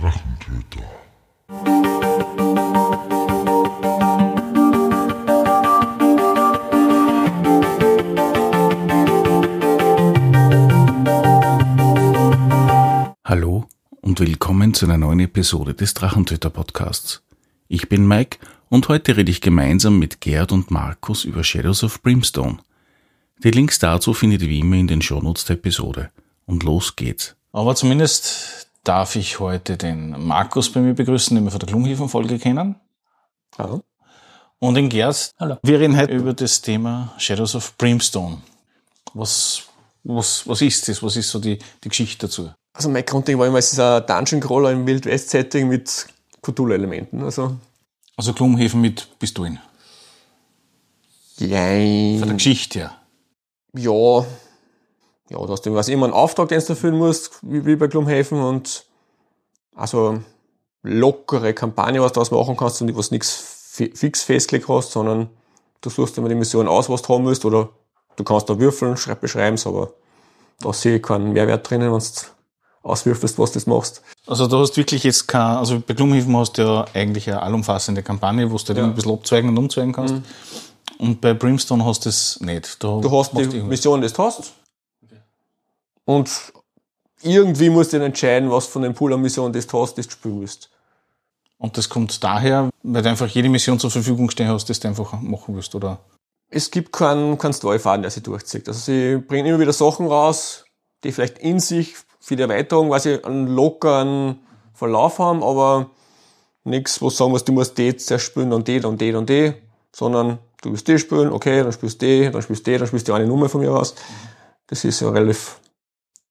Drachentöter. Hallo und willkommen zu einer neuen Episode des Drachentöter Podcasts. Ich bin Mike und heute rede ich gemeinsam mit Gerd und Markus über Shadows of Brimstone. Die Links dazu findet ihr wie immer in den Shownotes der Episode. Und los geht's. Aber zumindest darf ich heute den Markus bei mir begrüßen, den wir von der Klumhäfen-Folge kennen. Hallo. Und den Gerd. Hallo. Wir reden heute über das Thema Shadows of Brimstone. Was, was, was ist das? Was ist so die, die Geschichte dazu? Also mein Grundding war immer, es ist ein Dungeon Crawler im Wild West Setting mit Cthulhu-Elementen. Also, Also Klumhäfen mit Pistolen. Von der jein. Geschichte her. Ja. Ja, du hast was immer einen Auftrag, den du erfüllen musst, wie, wie bei Glumhaven und also lockere Kampagne, was du daraus machen kannst und was nichts fi- fix festgelegt hast, sondern du suchst immer die Mission aus, was du haben willst, oder du kannst da würfeln, schreib, beschreib's, aber da sehe ich keinen Mehrwert drinnen, wenn du auswürfelst, was du das machst. Also du hast wirklich jetzt kein, also bei Klumhäfen hast du ja eigentlich eine allumfassende Kampagne, wo du halt Ja. ein bisschen abzweigen und umzweigen kannst. Und bei Brimstone hast du das nicht. Da Du hast die du- Mission, die du hast. Und irgendwie musst du dann entscheiden, was von dem Pool an Missionen das du hast, das du spielen willst. Und das kommt daher, weil du einfach jede Mission zur Verfügung stehen hast, das du einfach machen willst, oder? Es gibt keinen, keinen Storyfaden, der sich durchzieht. Also sie bringen immer wieder Sachen raus, die vielleicht in sich für die Erweiterung, weil sie einen lockeren Verlauf haben, aber nichts, wo du sagen musst, du musst die zuerst spielen, dann die, dann die, dann die, sondern du willst die spielen, okay, dann spielst du die, dann spielst du die, dann spielst du eine Nummer von mir aus. Das ist ja relativ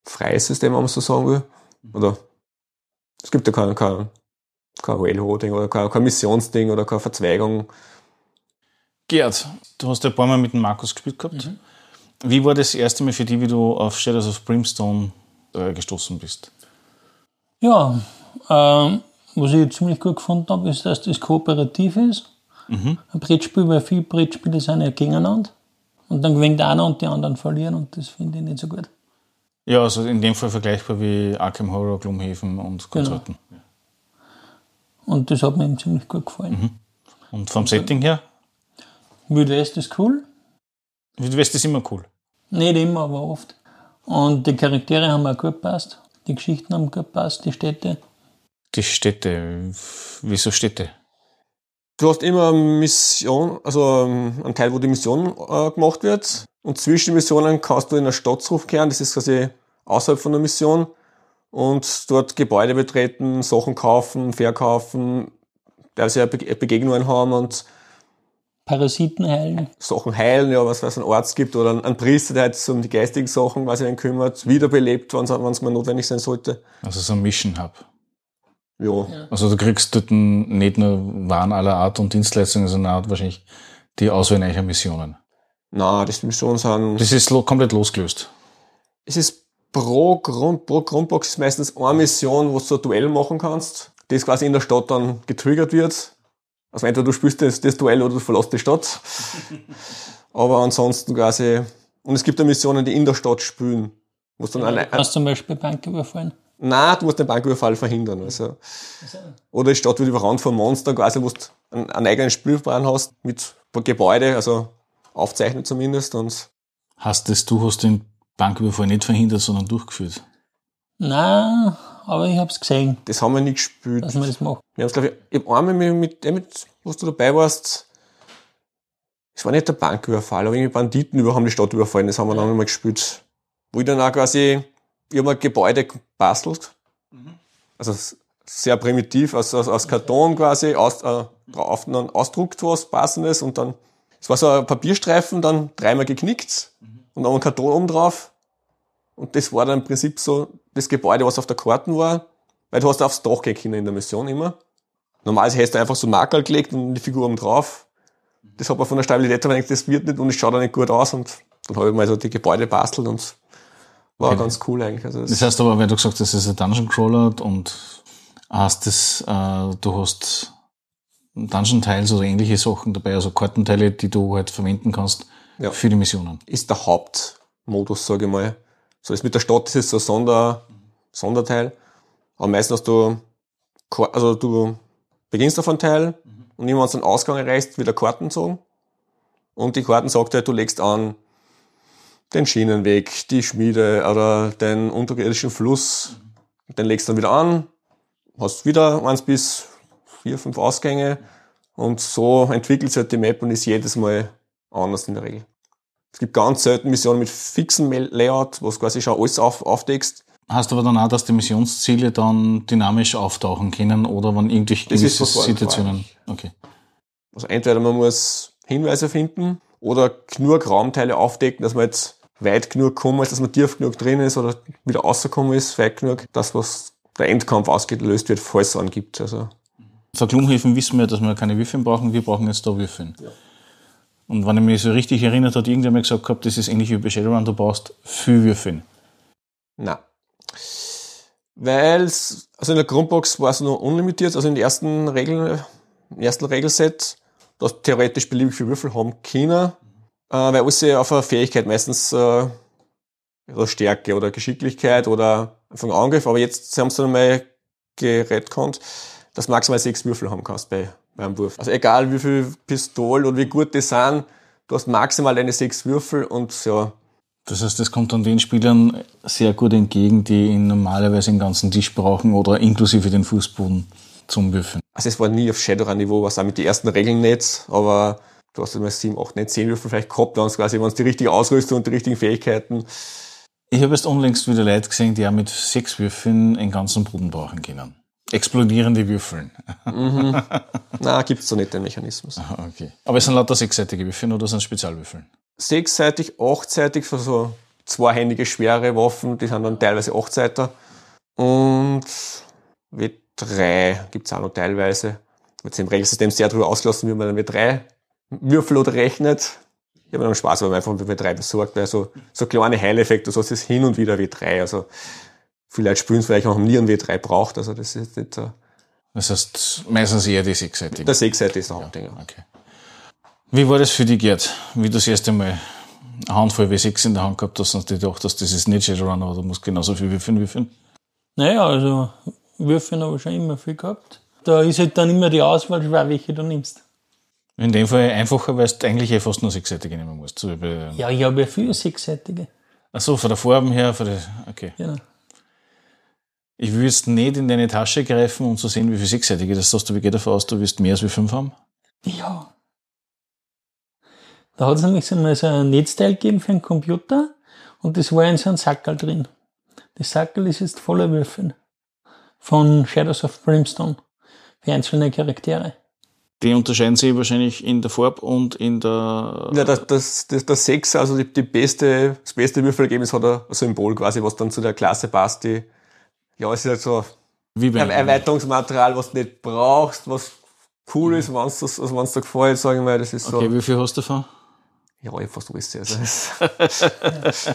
freies System, wenn man so sagen will. Oder es gibt ja kein, kein, kein Railroading oder kein, kein Missionsding oder keine Verzweigung. Gerd, du hast ja ein paar Mal mit dem Markus gespielt gehabt. Wie war das erste Mal für dich, wie du auf Shadows of Brimstone äh, gestoßen bist? Ja, ähm, was ich ziemlich gut gefunden habe, ist, dass das kooperativ ist. Ein Brettspiel, weil viele Brettspiele sind ja gegeneinander. Und dann gewinnt einer und die anderen verlieren und das finde ich nicht so gut. Ja, also in dem Fall vergleichbar wie Arkham Horror, Gloomhaven und Konsorten. Und das hat mir eben ziemlich gut gefallen. Und vom Setting her? Wild West ist cool. Wild West ist immer cool. Nicht immer, aber oft. Und die Charaktere haben auch gut gepasst. Die Geschichten haben gut gepasst, die Städte. Die Städte, wieso Städte? Du hast immer eine Mission, also ähm, einen Teil, wo die Mission äh, gemacht wird. Und zwischen den Missionen kannst du in eine Stadt zurückkehren. Das ist quasi außerhalb von der Mission. Und dort Gebäude betreten, Sachen kaufen, verkaufen, teilweise ja Be- Begegnungen haben und Parasiten heilen. Sachen heilen, ja, was es einen Arzt gibt oder einen Priester, der jetzt um die geistigen Sachen quasi einen kümmert, wiederbelebt, wenn es mal notwendig sein sollte. Also so ein Mission Hub. Ja. Also du kriegst dort nicht nur Waren aller Art und Dienstleistungen, sondern auch wahrscheinlich die Auswahl eicher Missionen. Na, das Missionen sind Das ist lo komplett losgelöst. Es ist pro, Grund, pro Grundbox ist meistens eine Mission, wo du so ein Duell machen kannst, das quasi in der Stadt dann getriggert wird. Also entweder du spielst das, das Duell oder du verlässt die Stadt. Aber ansonsten quasi, und es gibt ja Missionen, die in der Stadt spielen. Wo du dann Du eine, kannst zum Beispiel Bank überfallen. Nein, du musst den Banküberfall verhindern. Also. Oder die Stadt wird überrannt von Monster, quasi, wo du einen, einen eigenen Spielplan hast, mit Gebäude, also aufzeichnet zumindest. Und Hast das, du hast den Banküberfall nicht verhindert, sondern durchgeführt. Nein, aber ich hab's gesehen, das haben wir nicht gespielt. dass man das macht. Wir haben es, glaube ich, ich hab einmal mit, mit dem, mit, wo du dabei warst, es war nicht der Banküberfall, aber irgendwie Banditen über, haben die Stadt überfallen, das haben wir dann einmal gespielt. Wo ich dann auch quasi, ich habe ein Gebäude gebastelt. Also s- sehr primitiv, aus, aus, aus Karton quasi, aus, äh, drauf dann ausdruckt was Passendes und dann, es war so ein Papierstreifen, dann dreimal geknickt und dann ein Karton oben drauf. Und das war dann im Prinzip so das Gebäude, was auf der Karten war, weil du hast aufs Dach können in der Mission immer. Normalerweise hast du einfach so Makel gelegt und die Figur oben drauf. Das hat man von der Stabilität her gedacht, das wird nicht und es schaut auch nicht gut aus und dann habe ich mal so die Gebäude bastelt und war Okay. ganz cool eigentlich. Also das, Das heißt aber, weil du gesagt hast, das ist ein Dungeon Crawler und hast das, äh, du hast Dungeon Tiles oder ähnliche Sachen dabei, also Kartenteile, die du halt verwenden kannst Ja. für die Missionen. ist der Hauptmodus, sage ich mal. So ist mit der Stadt ist so ein Sonder, Sonderteil. Aber meistens hast du also du beginnst auf einen Teil und immer wenn du den Ausgang erreichst, wieder Karten zogen. Und die Karten sagt halt, du legst an den Schienenweg, die Schmiede oder den unterirdischen Fluss. Den legst du dann wieder an, hast wieder eins bis vier, fünf Ausgänge und so entwickelt sich halt die Map und ist jedes Mal anders in der Regel. Es gibt ganz selten Missionen mit fixem Layout, wo du quasi schon alles auf, aufdeckst. Heißt aber dann auch, dass die Missionsziele dann dynamisch auftauchen können oder wenn irgendwelche gewisse Situationen. Okay. Also entweder man muss Hinweise finden oder genug Raumteile aufdecken, dass man jetzt weit genug kommen ist, dass man tief genug drin ist oder wieder rausgekommen ist, weit genug, dass was der Endkampf ausgelöst wird, falls es einen gibt. Also. Für Klumhäfen wissen wir, dass wir keine Würfeln brauchen, wir brauchen jetzt da Würfeln. Ja. Und wenn ich mich so richtig erinnert, hat irgendjemand gesagt gehabt, das ist ähnlich wie bei Shadowrun, du brauchst viel Würfeln. Nein. Weil es, also in der Grundbox war es nur unlimitiert, also in den ersten Regeln, im ersten Regelset, du hast theoretisch beliebig viele Würfel haben können, äh, weil alles auf eine Fähigkeit meistens äh, oder Stärke oder Geschicklichkeit oder einfach Angriff, aber jetzt haben sie dann mal gerettet, dass du maximal sechs Würfel haben kannst bei, beim Wurf. Also egal wie viel Pistolen und wie gut die sind, du hast maximal deine sechs Würfel und ja, das heißt, das kommt dann den Spielern sehr gut entgegen, die ihn normalerweise den ganzen Tisch brauchen oder inklusive den Fußboden zum Würfeln. Also es war nie auf Shadowrun-Niveau, was auch mit den ersten Regeln nicht, aber du hast immer sieben, acht, neun, zehn Würfel vielleicht gehabt, dann quasi, wenn es die richtige Ausrüstung und die richtigen Fähigkeiten. Ich habe jetzt unlängst wieder Leute gesehen, die auch mit sechs Würfeln einen ganzen Boden brauchen können. Explodierende Würfeln. Mhm. Na, gibt's so nicht den Mechanismus. Aha, okay. Aber es sind lauter sechsseitige Würfeln oder sind Spezialwürfeln? sechsseitig, achtseitig für so zweihändige schwere Waffen, die sind dann teilweise achtseiter. Und W3 gibt's auch noch teilweise. Jetzt im Regelsystem sehr darüber ausgelassen, wie man dann W3 würfelt oder rechnet. Ich habe dann Spaß, weil man einfach mit W3 besorgt, weil so, so kleine Heileffekte, so ist es hin und wieder W3. Also, viele Leute spielen es vielleicht noch nie einen W3 braucht, also das ist nicht so. Das heißt, meistens eher die sechsseitige. Der sechsseitige ist der Hauptding. Ja, okay. Wie war das für dich, Gerd? Wie du das erste Mal eine Handvoll W6 in der Hand gehabt hast und dir gedacht hast, das ist nicht Shadowrun, aber du musst genauso viel würfeln würfeln? Naja, also würfeln habe ich schon immer viel gehabt. Da ist halt dann immer die Auswahl schwer, welche du nimmst. In dem Fall einfacher, weil du eigentlich eh fast nur sechsseitige nehmen musst. So ja, ich habe ja viele sechsseitige. Ach so, von der Farben her, von der, okay. Genau. Ich will jetzt nicht in deine Tasche greifen, um zu sehen, wie viele sechsseitige das hast. Du, wie geht davon aus, du wirst mehr als wie fünf haben? Ja, da hat es nämlich so ein Netzteil gegeben für einen Computer und das war in so einem Sackel drin. Das Sackel ist jetzt voller Würfel von Shadows of Brimstone für einzelne Charaktere. Die unterscheiden sich wahrscheinlich in der Farbe und in der. Ja, das, das, das, das 6, also die, die beste, das beste Würfelergebnis hat ein Symbol quasi, was dann zu der Klasse passt. Die, ja, es ist halt so Wie ein Erweiterungsmaterial, was du nicht brauchst, was cool ist, wenn es also dir gefällt, sagen wir mal. Das ist so. Okay, wie viel hast du davon? Ja, ich fast alles. Also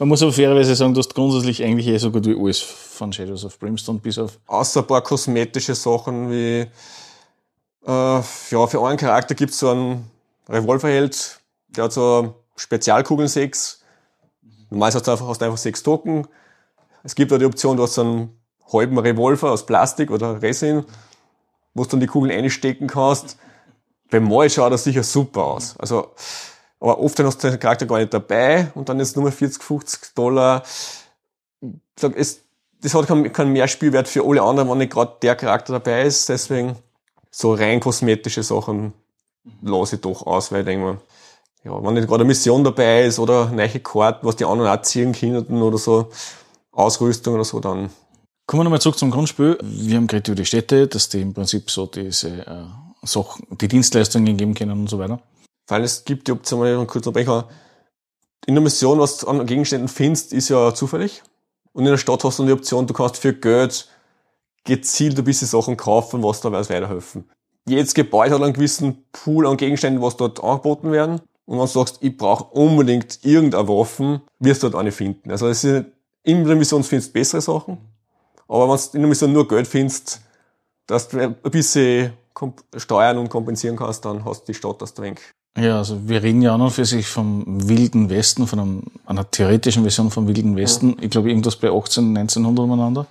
Man muss aber fairerweise sagen, du hast grundsätzlich eigentlich eh so gut wie alles von Shadows of Brimstone bis auf. Außer ein paar kosmetische Sachen wie, äh, ja, für einen Charakter gibt's so einen Revolverheld, der hat so Spezialkugeln 6. Normalerweise hast du einfach, hast du einfach sechs Token. Es gibt auch die Option, du hast so einen halben Revolver aus Plastik oder Resin, wo du dann die Kugeln einstecken kannst. Beim Mal schaut das sicher super aus. Also, aber oft hast du den Charakter gar nicht dabei und dann ist nur 40, 50 Dollar. Sag, es, das hat keinen kein Mehrspielwert für alle anderen, wenn nicht gerade der Charakter dabei ist. Deswegen so rein kosmetische Sachen lasse ich doch aus, weil ich denke mir, ja, wenn nicht gerade eine Mission dabei ist oder neue Karten, was die anderen auch ziehen können oder so, Ausrüstung oder so, dann. Kommen wir nochmal zurück zum Grundspiel. Wir haben geredet über die Städte, dass die im Prinzip so diese äh, Sachen, die Dienstleistungen geben können und so weiter. Weil es gibt die Option, wenn ich kurz unterbrechen in der Mission, was du an Gegenständen findest, ist ja zufällig. Und in der Stadt hast du die Option, du kannst für Geld gezielt ein bisschen Sachen kaufen, was da weiterhelfen. Jedes Gebäude hat einen gewissen Pool an Gegenständen, was dort angeboten werden. Und wenn du sagst, ich brauche unbedingt irgendeine Waffen, wirst du dort eine finden. Also es ist, in der Mission findest du bessere Sachen. Aber wenn du in der Mission nur Geld findest, dass du ein bisschen steuern und kompensieren kannst, dann hast du die Stadt das Drink. Ja, also wir reden ja an und für sich vom Wilden Westen, von einem, einer theoretischen Version vom Wilden Westen. Ja. Ich glaube, irgendwas bei 18, 1900 umeinander.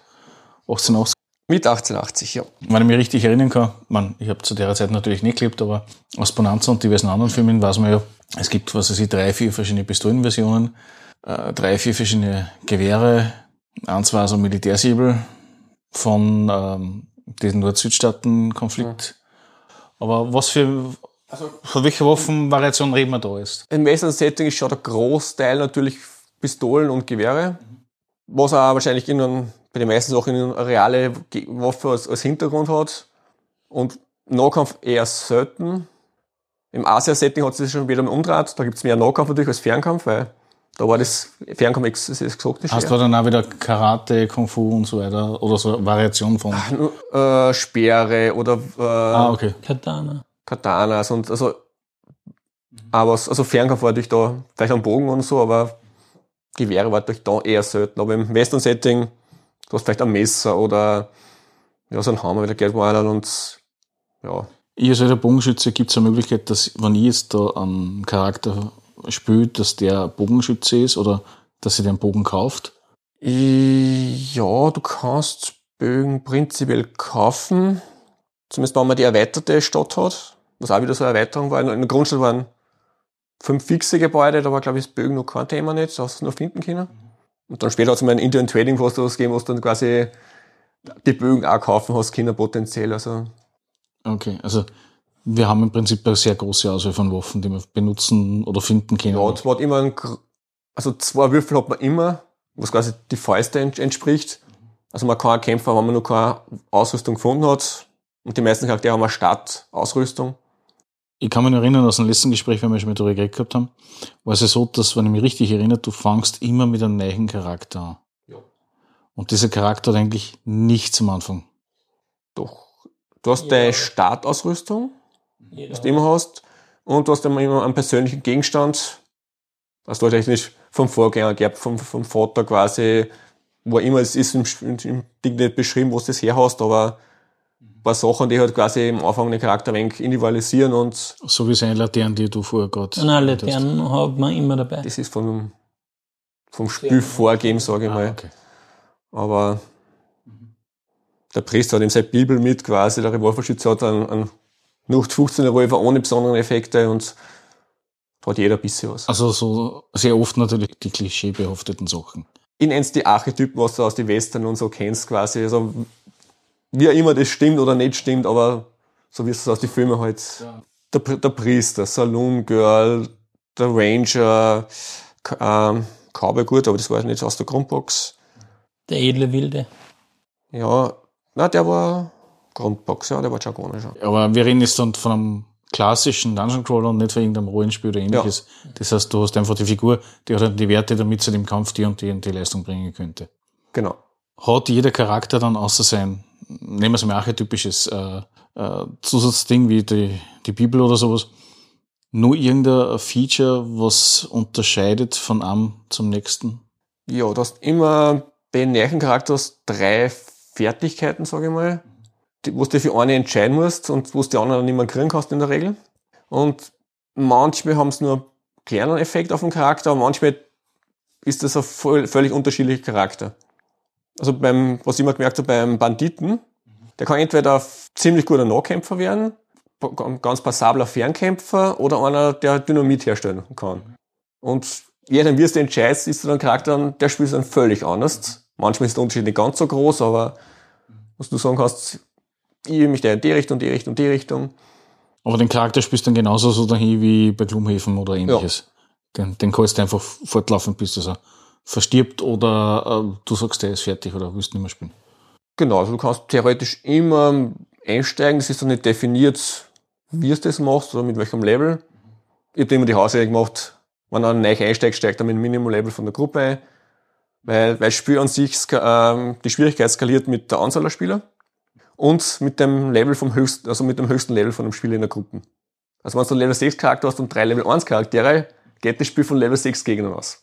1880. Mit 1880, ja. Wenn ich mich richtig erinnern kann, man, ich habe zu der Zeit natürlich nicht gelebt, aber aus Bonanza und diversen anderen Filmen weiß man ja, es gibt, was weiß ich, drei, vier verschiedene Pistolenversionen, äh, drei, vier verschiedene Gewehre, eins war so ein Militärsäbel von ähm, diesen Nord-Südstaaten-Konflikt. Aber was für, also, von welcher Waffenvariation reden wir da jetzt? Im Western-Setting ist schon der Großteil natürlich Pistolen und Gewehre, was auch wahrscheinlich in einem, bei den meisten Sachen eine reale Waffe als, als Hintergrund hat. Und Nahkampf eher selten. Im Asia-Setting hat sich schon wieder umgedreht. Da gibt's mehr Nahkampf natürlich als Fernkampf, weil da war das Fernkampf ex exotisch. Hast du dann auch wieder Karate, Kung Fu und so weiter? Oder so Variation von? Ach, äh, Speere oder äh, ah, okay. Katana. Katanas und also aber also Fernkampf war natürlich da, vielleicht am Bogen und so, aber Gewehre war natürlich da eher selten. Aber im Western-Setting, du hast vielleicht ein Messer oder ja, so ein Hammer wieder Geld und ja. Ich als alter Bogenschütze gibt es eine Möglichkeit, dass, wenn ich jetzt da einen Charakter spiele, dass der Bogenschütze ist oder dass sie den Bogen kauft? Ja, du kannst Bögen prinzipiell kaufen. Zumindest wenn man die erweiterte Stadt hat, was auch wieder so eine Erweiterung war. In der Grundstadt waren fünf fixe Gebäude, da war, glaube ich, das Bögen noch kein Thema nicht, da hast du nur finden können. Und dann später hat es mal ein Indian Trading Post was gegeben, wo du dann quasi die Bögen auch kaufen hast, Kinder potenziell. Also. Okay, also wir haben im Prinzip eine sehr große Auswahl von Waffen, die wir benutzen oder finden können. Ja, es war immer ein, also zwei Würfel hat man immer, was quasi die Fäuste entspricht. Also man kann kämpfen, wenn man noch keine Ausrüstung gefunden hat. Und die meisten Charaktere haben eine Startausrüstung. Ich kann mich erinnern, aus dem letzten Gespräch, wenn wir schon mit darüber geredet gehabt haben, war es ja so, dass, wenn ich mich richtig erinnere, du fangst immer mit einem neuen Charakter an. Ja. Und dieser Charakter hat eigentlich nichts am Anfang. Doch. Du hast ja. deine Startausrüstung, ja. was du immer hast, und du hast immer einen persönlichen Gegenstand, was du halt nicht vom Vorgänger gehabt, vom, vom Vater quasi, wo immer es ist im, im Ding nicht beschrieben, wo du das her hast, aber paar Sachen, die halt quasi im Anfang den Charakter ein wenig individualisieren und. So wie seine Laternen, die du vorher gerade. Nein, Laternen hat man immer dabei. Das ist vom, vom Spiel vorgeben, sage ich ah, mal. Okay. Aber der Priester hat ihm seine Bibel mit quasi, der Revolverschütze hat einen, einen 15 Revolver ohne besondere Effekte und hat jeder ein bisschen was. Also so sehr oft natürlich die klischeebehafteten Sachen. In eins die Archetypen, was du aus den Western und so kennst quasi. Also wie auch immer das stimmt oder nicht stimmt, aber so wie es aus den Filmen halt. Ja. Der, der Priester, Saloon Girl, der Ranger, ähm, Cowboy gut, aber das war nicht aus der Grundbox. Der edle Wilde. Ja, na, der war Grundbox, ja, der war Jargon schon. Aber wir reden jetzt dann von einem klassischen Dungeon Crawler und nicht von irgendeinem Rollenspiel oder ähnliches. Ja. Das heißt, du hast einfach die Figur, die hat die Werte, damit sie dem Kampf die und die, und die Leistung bringen könnte. Genau. Hat jeder Charakter dann außer sein nehmen wir es mal archetypisches äh, äh, Zusatzding wie die, die Bibel oder sowas, nur irgendein Feature, was unterscheidet von einem zum nächsten? Ja, du hast immer bei den Märchencharakters drei Fertigkeiten, sage ich mal, wo du für eine entscheiden musst und wo du die anderen nicht mehr kriegen kannst in der Regel. Und manchmal haben sie nur einen kleinen Effekt auf den Charakter, manchmal ist das ein völlig unterschiedlicher Charakter also beim, was ich immer gemerkt habe, beim Banditen, der kann entweder ziemlich guter Nahkämpfer werden, ganz passabler Fernkämpfer oder einer, der Dynamit herstellen kann. Und je nachdem, wie du entscheidest, ist dann ein Charakter, der spielt dann völlig anders. Manchmal ist der Unterschied nicht ganz so groß, aber was du sagen kannst, ich mich der in die Richtung, die Richtung, die Richtung. Aber den Charakter spielst du dann genauso so dahin wie bei Glumhäfen oder ähnliches. Ja. Den, den kannst du einfach fortlaufen, bis du so verstirbt oder äh, du sagst, der ist fertig oder willst nicht mehr spielen? Genau, also du kannst theoretisch immer einsteigen, das ist dann nicht definiert, wie du das machst oder mit welchem Level. Ich habe immer die Hausregel gemacht, wenn er neu einsteigt, steigt er mit dem Minimum-Level von der Gruppe ein, weil, weil das Spiel an sich ähm, die Schwierigkeit skaliert mit der Anzahl der Spieler und mit dem Level vom höchsten, also mit dem höchsten Level von dem Spieler in der Gruppe. Also wenn du einen Level 6 Charakter hast und drei Level 1 Charaktere, geht das Spiel von Level 6 Gegnern aus.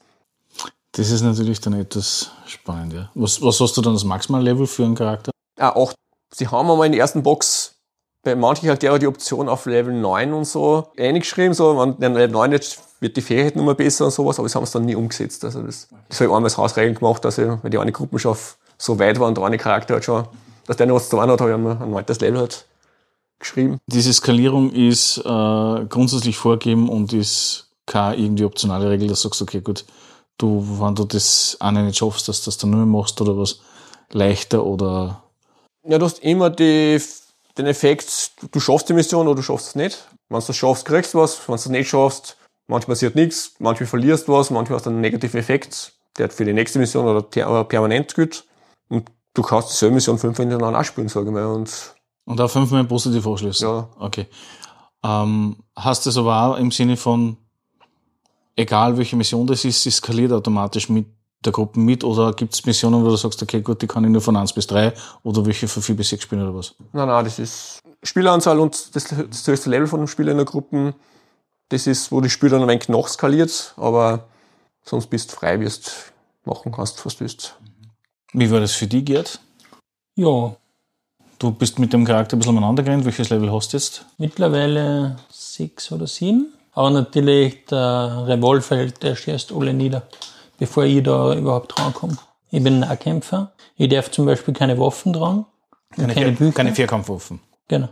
Das ist natürlich dann etwas spannend, ja. Was, was hast du dann als Maximal-Level für einen Charakter? Ah, 8. Sie haben einmal in der ersten Box bei manchen Charakteren die Option auf Level 9 und so eingeschrieben, so, wenn der Level 9 jetzt wird die Fähigkeit nur besser und sowas, aber das haben sie dann nie umgesetzt. Also das, das habe ich einmal als Hausregeln gemacht, dass ich, weil die eine Gruppe schon so weit war und der eine Charakter halt schon dass der noch was zu tun hat, habe ich einmal ein neues Level halt geschrieben. Diese Skalierung ist äh, grundsätzlich vorgegeben und ist keine irgendwie optionale Regel, dass du sagst, okay, gut, du, wenn du das eine nicht schaffst, dass du das dann nur mehr machst oder was leichter oder. Ja, du hast immer die, den Effekt, du schaffst die Mission oder du schaffst es nicht. Wenn du das schaffst, kriegst du was. Wenn du es nicht schaffst, manchmal passiert nichts, manchmal verlierst du was, manchmal hast du einen negativen Effekt, der für die nächste Mission oder permanent gilt. Und du kannst dieselbe Mission fünfmal hintereinander auch spielen, sage ich mal. Und, und auch fünfmal positiv abschließen? Ja. Okay. Ähm, hast du das aber auch im Sinne von, egal welche Mission das ist, sie skaliert automatisch mit der Gruppe mit oder gibt es Missionen, wo du sagst, okay, gut, die kann ich nur von 1 bis 3 oder welche von 4 bis 6 spielen oder was? Nein, nein, das ist Spieleranzahl und das, das höchste Level von dem Spieler in der Gruppe. Das ist, wo die Spieler dann ein wenig noch skaliert, aber sonst bist du frei, wirst machen kannst, was du willst. Wie war das für dich, Gerd? Ja. Du bist mit dem Charakter ein bisschen umeinander gerannt. Welches Level hast du jetzt? Mittlerweile 6 oder 7. Aber natürlich der Revolver hält der erst alle nieder, bevor ich da überhaupt rankomme. Ich bin Nahkämpfer. Ich darf zum Beispiel keine Waffen tragen. Keine, keine Bücher. Keine Vierkampfwaffen. Genau.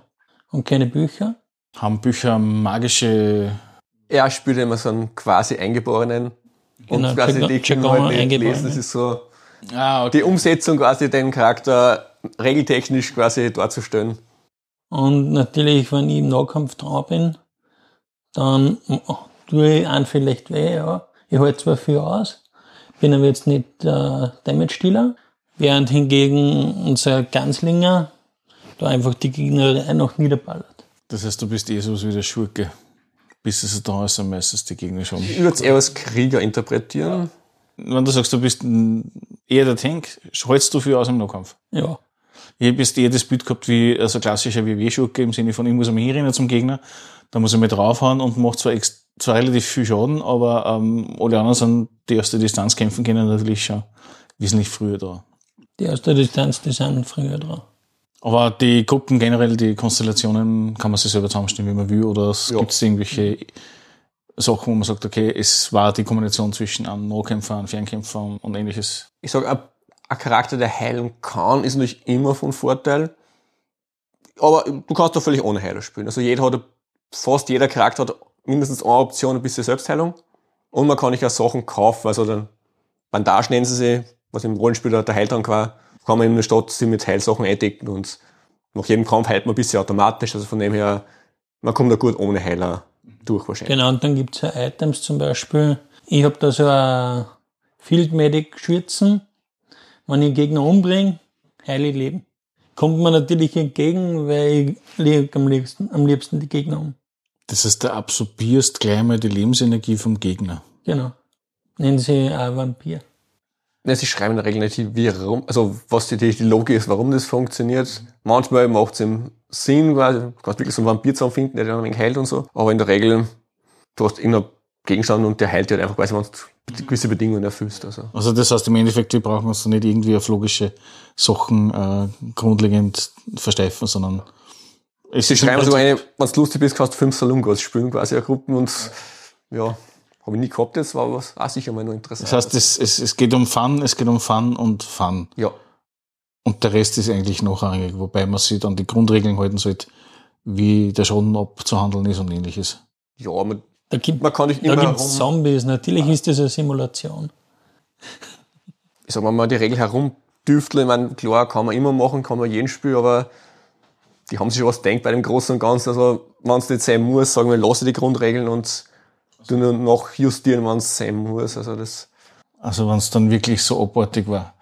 Und keine Bücher. Haben Bücher magische. Er spielt immer so einen quasi Eingeborenen. Genau, und quasi die können halt nicht lesen. Das ist so ah, okay. die Umsetzung quasi den Charakter regeltechnisch quasi darzustellen. Und natürlich, wenn ich im Nahkampf dran bin, dann tue ich einen vielleicht weh, ja. Ich halte zwar viel aus, bin aber jetzt nicht äh, Damage-Dealer, während hingegen unser Ganzlinger da einfach die Gegner noch niederballert. Das heißt, du bist eh so wie der Schurke. Bis es da ist, dann meistens die Gegner schon. Ich würde es eher als Krieger interpretieren. Wenn du sagst, du bist eher der Tank, hältst du viel aus im Nahkampf? Ja. Ich habe jetzt eher das Bild gehabt wie also klassischer WW-Schurke im Sinne von, ich muss einmal hinrennen zum Gegner, da muss ich mal draufhauen und macht zwar, zwar relativ viel Schaden, aber ähm, alle anderen sind, die aus der Distanz kämpfen können, natürlich schon wesentlich früher da. Die aus der Distanz, die sind früher dran. Aber die Gruppen generell, die Konstellationen, kann man sich selber zusammenstellen, wie man will, oder ja. gibt es irgendwelche Sachen, wo man sagt, okay, es war die Kombination zwischen einem Nahkämpfer, einem Fernkämpfer und ähnliches? Ich sage, ein, Charakter, der heilen kann, ist natürlich immer von Vorteil. Aber du kannst doch völlig ohne Heiler spielen. Also jeder hat, fast jeder Charakter hat mindestens eine Option, ein bisschen Selbstheilung. Und man kann sich auch Sachen kaufen, also dann Bandage nennen sie sie, was im Rollenspiel der Heiltrank war, kann man in der Stadt sich mit Heilsachen eindecken und nach jedem Kampf heilt man ein bisschen automatisch. Also von dem her, man kommt da gut ohne Heiler durch wahrscheinlich. Genau, und dann gibt's ja Items zum Beispiel. Ich habe da so ein Field Medic Schürzen. Wenn ich einen Gegner umbringe, heile ich Leben. Kommt mir natürlich entgegen, weil ich lege am liebsten, am liebsten die Gegner um. Das heißt, du absorbierst gleich mal die Lebensenergie vom Gegner. Genau. Nennen sie auch Vampir. Ja, sie schreiben in der Regel nicht, wie, warum, also was die, die Logik ist, warum das funktioniert. Manchmal macht es im Sinn, weil du kannst wirklich so einen Vampir zusammenfinden, der dann ein wenig heilt und so. Aber in der Regel, du hast irgendeinen Gegenstand und der heilt dir halt einfach, quasi, wenn du gewisse Bedingungen erfüllst. Also. also das heißt im Endeffekt, wir brauchen uns nicht irgendwie auf logische Sachen äh, grundlegend versteifen, sondern es Sie schreiben so eine, wenn du lustig bist, kannst du fünf Salungos spielen, quasi eine Gruppen und ja, habe ich nie gehabt, das war was auch sicher mal noch interessant. Das heißt, es, es, es geht um Fun, es geht um Fun und Fun. Ja. Und der Rest ist eigentlich nachrangig, wobei man sich dann die Grundregeln halten sollte, wie der Schaden abzuhandeln ist und ähnliches. Ja, man, da gibt, man kann nicht immer. Da gibt Zombies, natürlich ist das eine Simulation. Ich sag mal, mal die Regel herumdüfteln, ich meine, klar, kann man immer machen, kann man jeden Spiel, aber die haben sich schon was denkt bei dem Großen und Ganzen. Also, wenn es nicht sein muss, sagen wir, lasse die Grundregeln und du nur noch justieren, wenn es sein muss. Also das. Also wenn es dann wirklich so abartig war,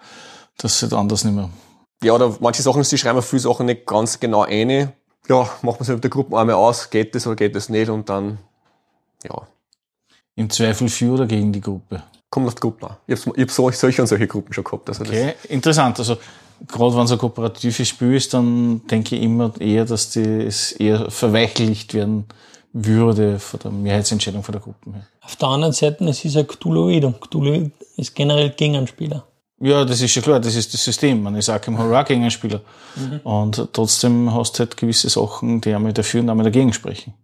dass es anders nicht mehr. Ja, oder manche Sachen, sie schreiben viele Sachen nicht ganz genau eine. Ja, macht man sich mit der Gruppe einmal aus, geht das oder geht das nicht und dann, ja. Im Zweifel für oder gegen die Gruppe? Kommt auf die Gruppe an. Ich habe hab solche und solche Gruppen schon gehabt. Also okay, interessant. Also gerade wenn es ein kooperatives Spiel ist, dann denke ich immer eher, dass das eher verweichlicht werden würde von der Mehrheitsentscheidung von der Gruppe. Auf der anderen Seite, es ist ein Cthulhuid und Cthulhu ist generell gegen einen Spieler. Ja, das ist ja klar, das ist das System. Man ist Arkham Horror gegen einen Spieler. Mhm. Und trotzdem hast du halt gewisse Sachen, die einmal dafür und einmal dagegen sprechen.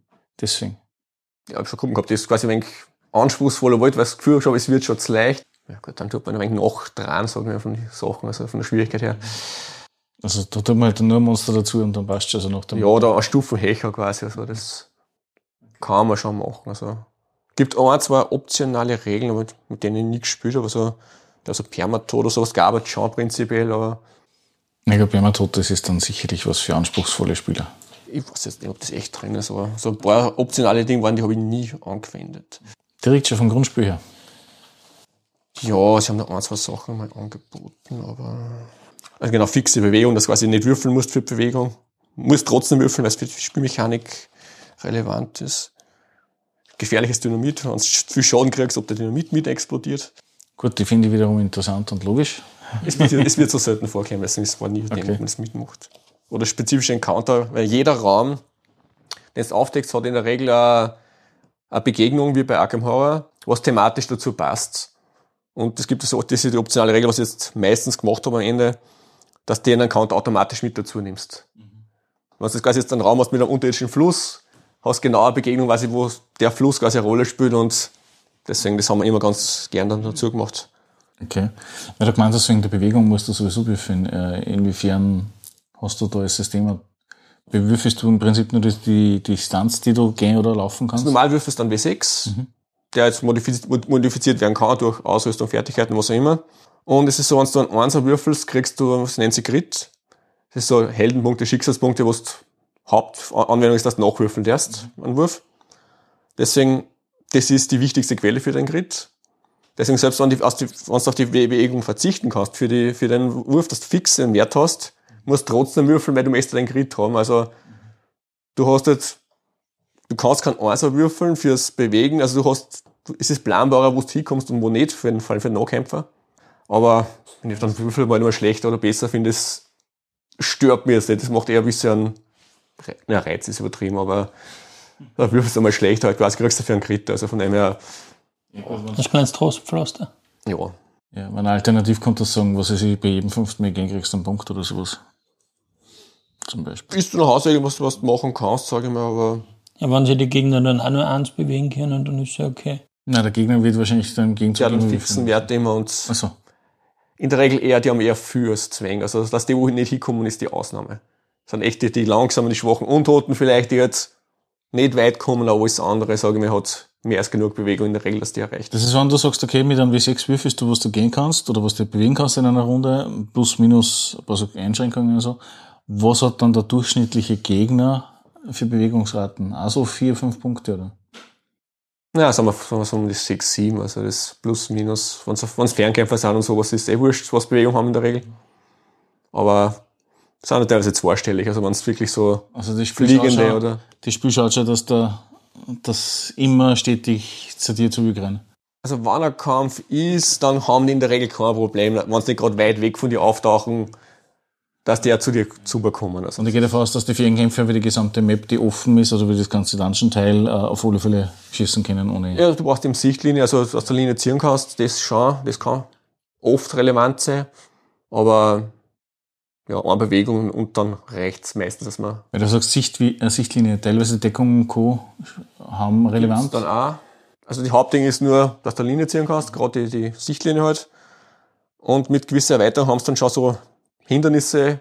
Deswegen. Ich habe schon Gruppen gehabt, das ist quasi ein wenig anspruchsvoller Wald, weil das Gefühl habe, es wird schon zu leicht. Ja gut, dann tut man ein wenig noch dran, sagen wir, von den Sachen, also von der Schwierigkeit her. Also da tut man halt nur ein Monster dazu und dann passt es also noch. Ja, oder eine Stufenhecher quasi. Also das kann man schon machen. Also gibt ein, zwei optionale Regeln, mit, mit denen ich nie gespielt habe. Also, also Permatod oder sowas gab es schon prinzipiell, aber. Ich glaube, Permatod, das ist dann sicherlich was für anspruchsvolle Spieler. Ich weiß jetzt nicht, ob das echt drin ist, aber so ein paar optionale Dinge waren, die habe ich nie angewendet. Direkt schon vom Grundspiel her? Ja, sie haben noch ein, zwei Sachen mal angeboten, aber also genau, fixe Bewegung, dass quasi nicht würfeln musst für Bewegung. Muss trotzdem würfeln, weil es für die Spielmechanik relevant ist. Gefährliches Dynamit, wenn du viel Schaden kriegst, ob der Dynamit mit explodiert. Gut, die finde ich wiederum interessant und logisch. Es wird, es wird so selten vorkommen, deswegen ist es nie okay. wenn man es mitmacht. Oder spezifische Encounter, weil jeder Raum, den es aufdeckst, hat in der Regel eine, eine Begegnung wie bei Arkham Horror, was thematisch dazu passt. Und es gibt so, das ist die optionale Regel, was ich jetzt meistens gemacht habe am Ende, dass du den Account automatisch mit dazu nimmst. Mhm. Wenn du quasi jetzt einen Raum hast mit einem unterirdischen Fluss, hast genau eine Begegnung, quasi, wo der Fluss quasi eine Rolle spielt und deswegen, das haben wir immer ganz gern dann dazu gemacht. Okay. Weil du gemeint hast, wegen der Bewegung musst du sowieso würfeln. Äh, inwiefern hast du da als System Bewürfelst du im Prinzip nur die, die Distanz, die du gehen oder laufen kannst? Also normal würfelst du dann W6, mhm. der jetzt modifiziert, modifiziert werden kann durch Ausrüstung, Fertigkeiten, was auch immer. Und es ist so, wenn du einen Einser würfelst, kriegst du, was nennt sich Grit. Das ist so Heldenpunkte, Schicksalspunkte, wo du Hauptanwendung ist, dass du nachwürfeln darfst, mhm. einen Wurf. Deswegen, das ist die wichtigste Quelle für deinen Grit. Deswegen, selbst wenn, die, wenn du auf die Bewegung verzichten kannst, für, die, für deinen Wurf, dass du fix einen Wert hast, musst trotzdem würfeln, weil du möchtest deinen Grit haben. Also, du hast jetzt, du kannst keinen Einser würfeln fürs Bewegen, also du hast, es ist planbarer, wo du hinkommst und wo nicht, für den Fall für den Nahkämpfer. Aber wenn ich dann Würfel mal nur schlechter oder besser finde, das stört mir jetzt nicht. Das macht eher ein bisschen, na, Reiz ist übertrieben, aber da würfelst du mal schlechter, halt quasi kriegst du für einen Crit. Also von dem her. Das ist kleines Trostpflaster. Ja. Ja, wenn alternativ kommt das sagen, was ich bei jedem fünften Mal gehen kriegst, einen Punkt oder sowas. Zum Beispiel. Ist du nach Hause was, was du machen kannst, sage ich mal, aber. Ja, wenn sie die Gegner dann auch nur eins bewegen können, dann ist ja okay. Na, der Gegner wird wahrscheinlich dann im Gegenzug. Ja, einen fixen Wert immer und. Ach so in der Regel eher, die haben eher fürs Zwängen. Also, dass die, wo nicht hinkommen, ist die Ausnahme. Das sind echt die, die langsamen, die schwachen Untoten vielleicht, die jetzt nicht weit kommen, aber alles andere, sage ich mal, hat mehr als genug Bewegung in der Regel, dass die erreicht. Das ist, wenn du sagst, okay, mit einem W6 würfelst du, was du gehen kannst oder was du bewegen kannst in einer Runde, plus minus ein paar so Einschränkungen und so. Was hat dann der durchschnittliche Gegner für Bewegungsraten? Also vier, fünf Punkte, oder? Ja, sagen wir, sagen wir so um die 6, 7, also das plus, minus, wenn es Fernkämpfer sind und sowas, ist eh wurscht, was Bewegung haben in der Regel. Aber das sind teilweise zweistellig, also wenn es wirklich so also die fliegende schon, oder. Die Spiel schaut schon, dass da das immer stetig zu dir zugerennen. Also wenn ein Kampf ist, dann haben die in der Regel kein Problem, wenn sie nicht gerade weit weg von dir auftauchen, dass die ja zu dir zubekommen. Also. Und ich gehe davon aus, dass die Fernkämpfer wie die gesamte Map, die offen ist, also wie das ganze Dungeon-Teil, äh, auf alle Fälle schießen können ohne. Ja, du brauchst eben Sichtlinie, also aus der Linie ziehen kannst, das schon, das kann oft relevant sein, aber ja, eine Bewegung und dann reicht's meistens, dass man. Weil du sagst Sicht, wie, äh, Sichtlinie, teilweise Deckung und Co. haben relevant. Dann auch. Also die Hauptding ist nur, dass du Linie ziehen kannst, gerade die, die Sichtlinie halt. Und mit gewisser Erweiterung haben sie dann schon so Hindernisse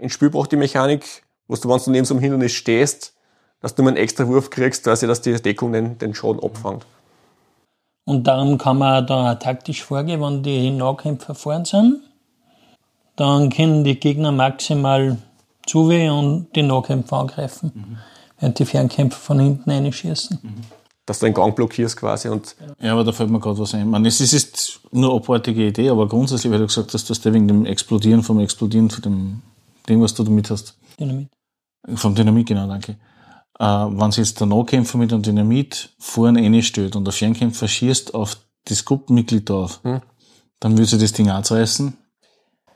ins Spiel braucht die Mechanik, wo du, wenn du neben so einem Hindernis stehst, dass du mal einen extra Wurf kriegst, dass, dass die Deckung den, den Schaden abfängt. Und darum kann man da taktisch vorgehen, wenn die Nahkämpfer vorn sind, dann können die Gegner maximal zuwehen und die Nahkämpfer angreifen, mhm. während die Fernkämpfer von hinten reinschießen. Mhm dass du den Gang blockierst quasi. Und ja, aber da fällt mir gerade was ein. Ich meine, es ist nur eine abartige Idee, aber grundsätzlich, weil du gesagt hast, dass der wegen dem Explodieren, vom Explodieren, von dem Ding, was du damit hast. Dynamit. Vom Dynamit, genau, danke. Äh, wenn sich jetzt der Nahkämpfer mit einem Dynamit vorne reinstellt und der Fernkämpfer schießt auf das Gruppenmitglied drauf, hm. dann würde sich das Ding anzureißen.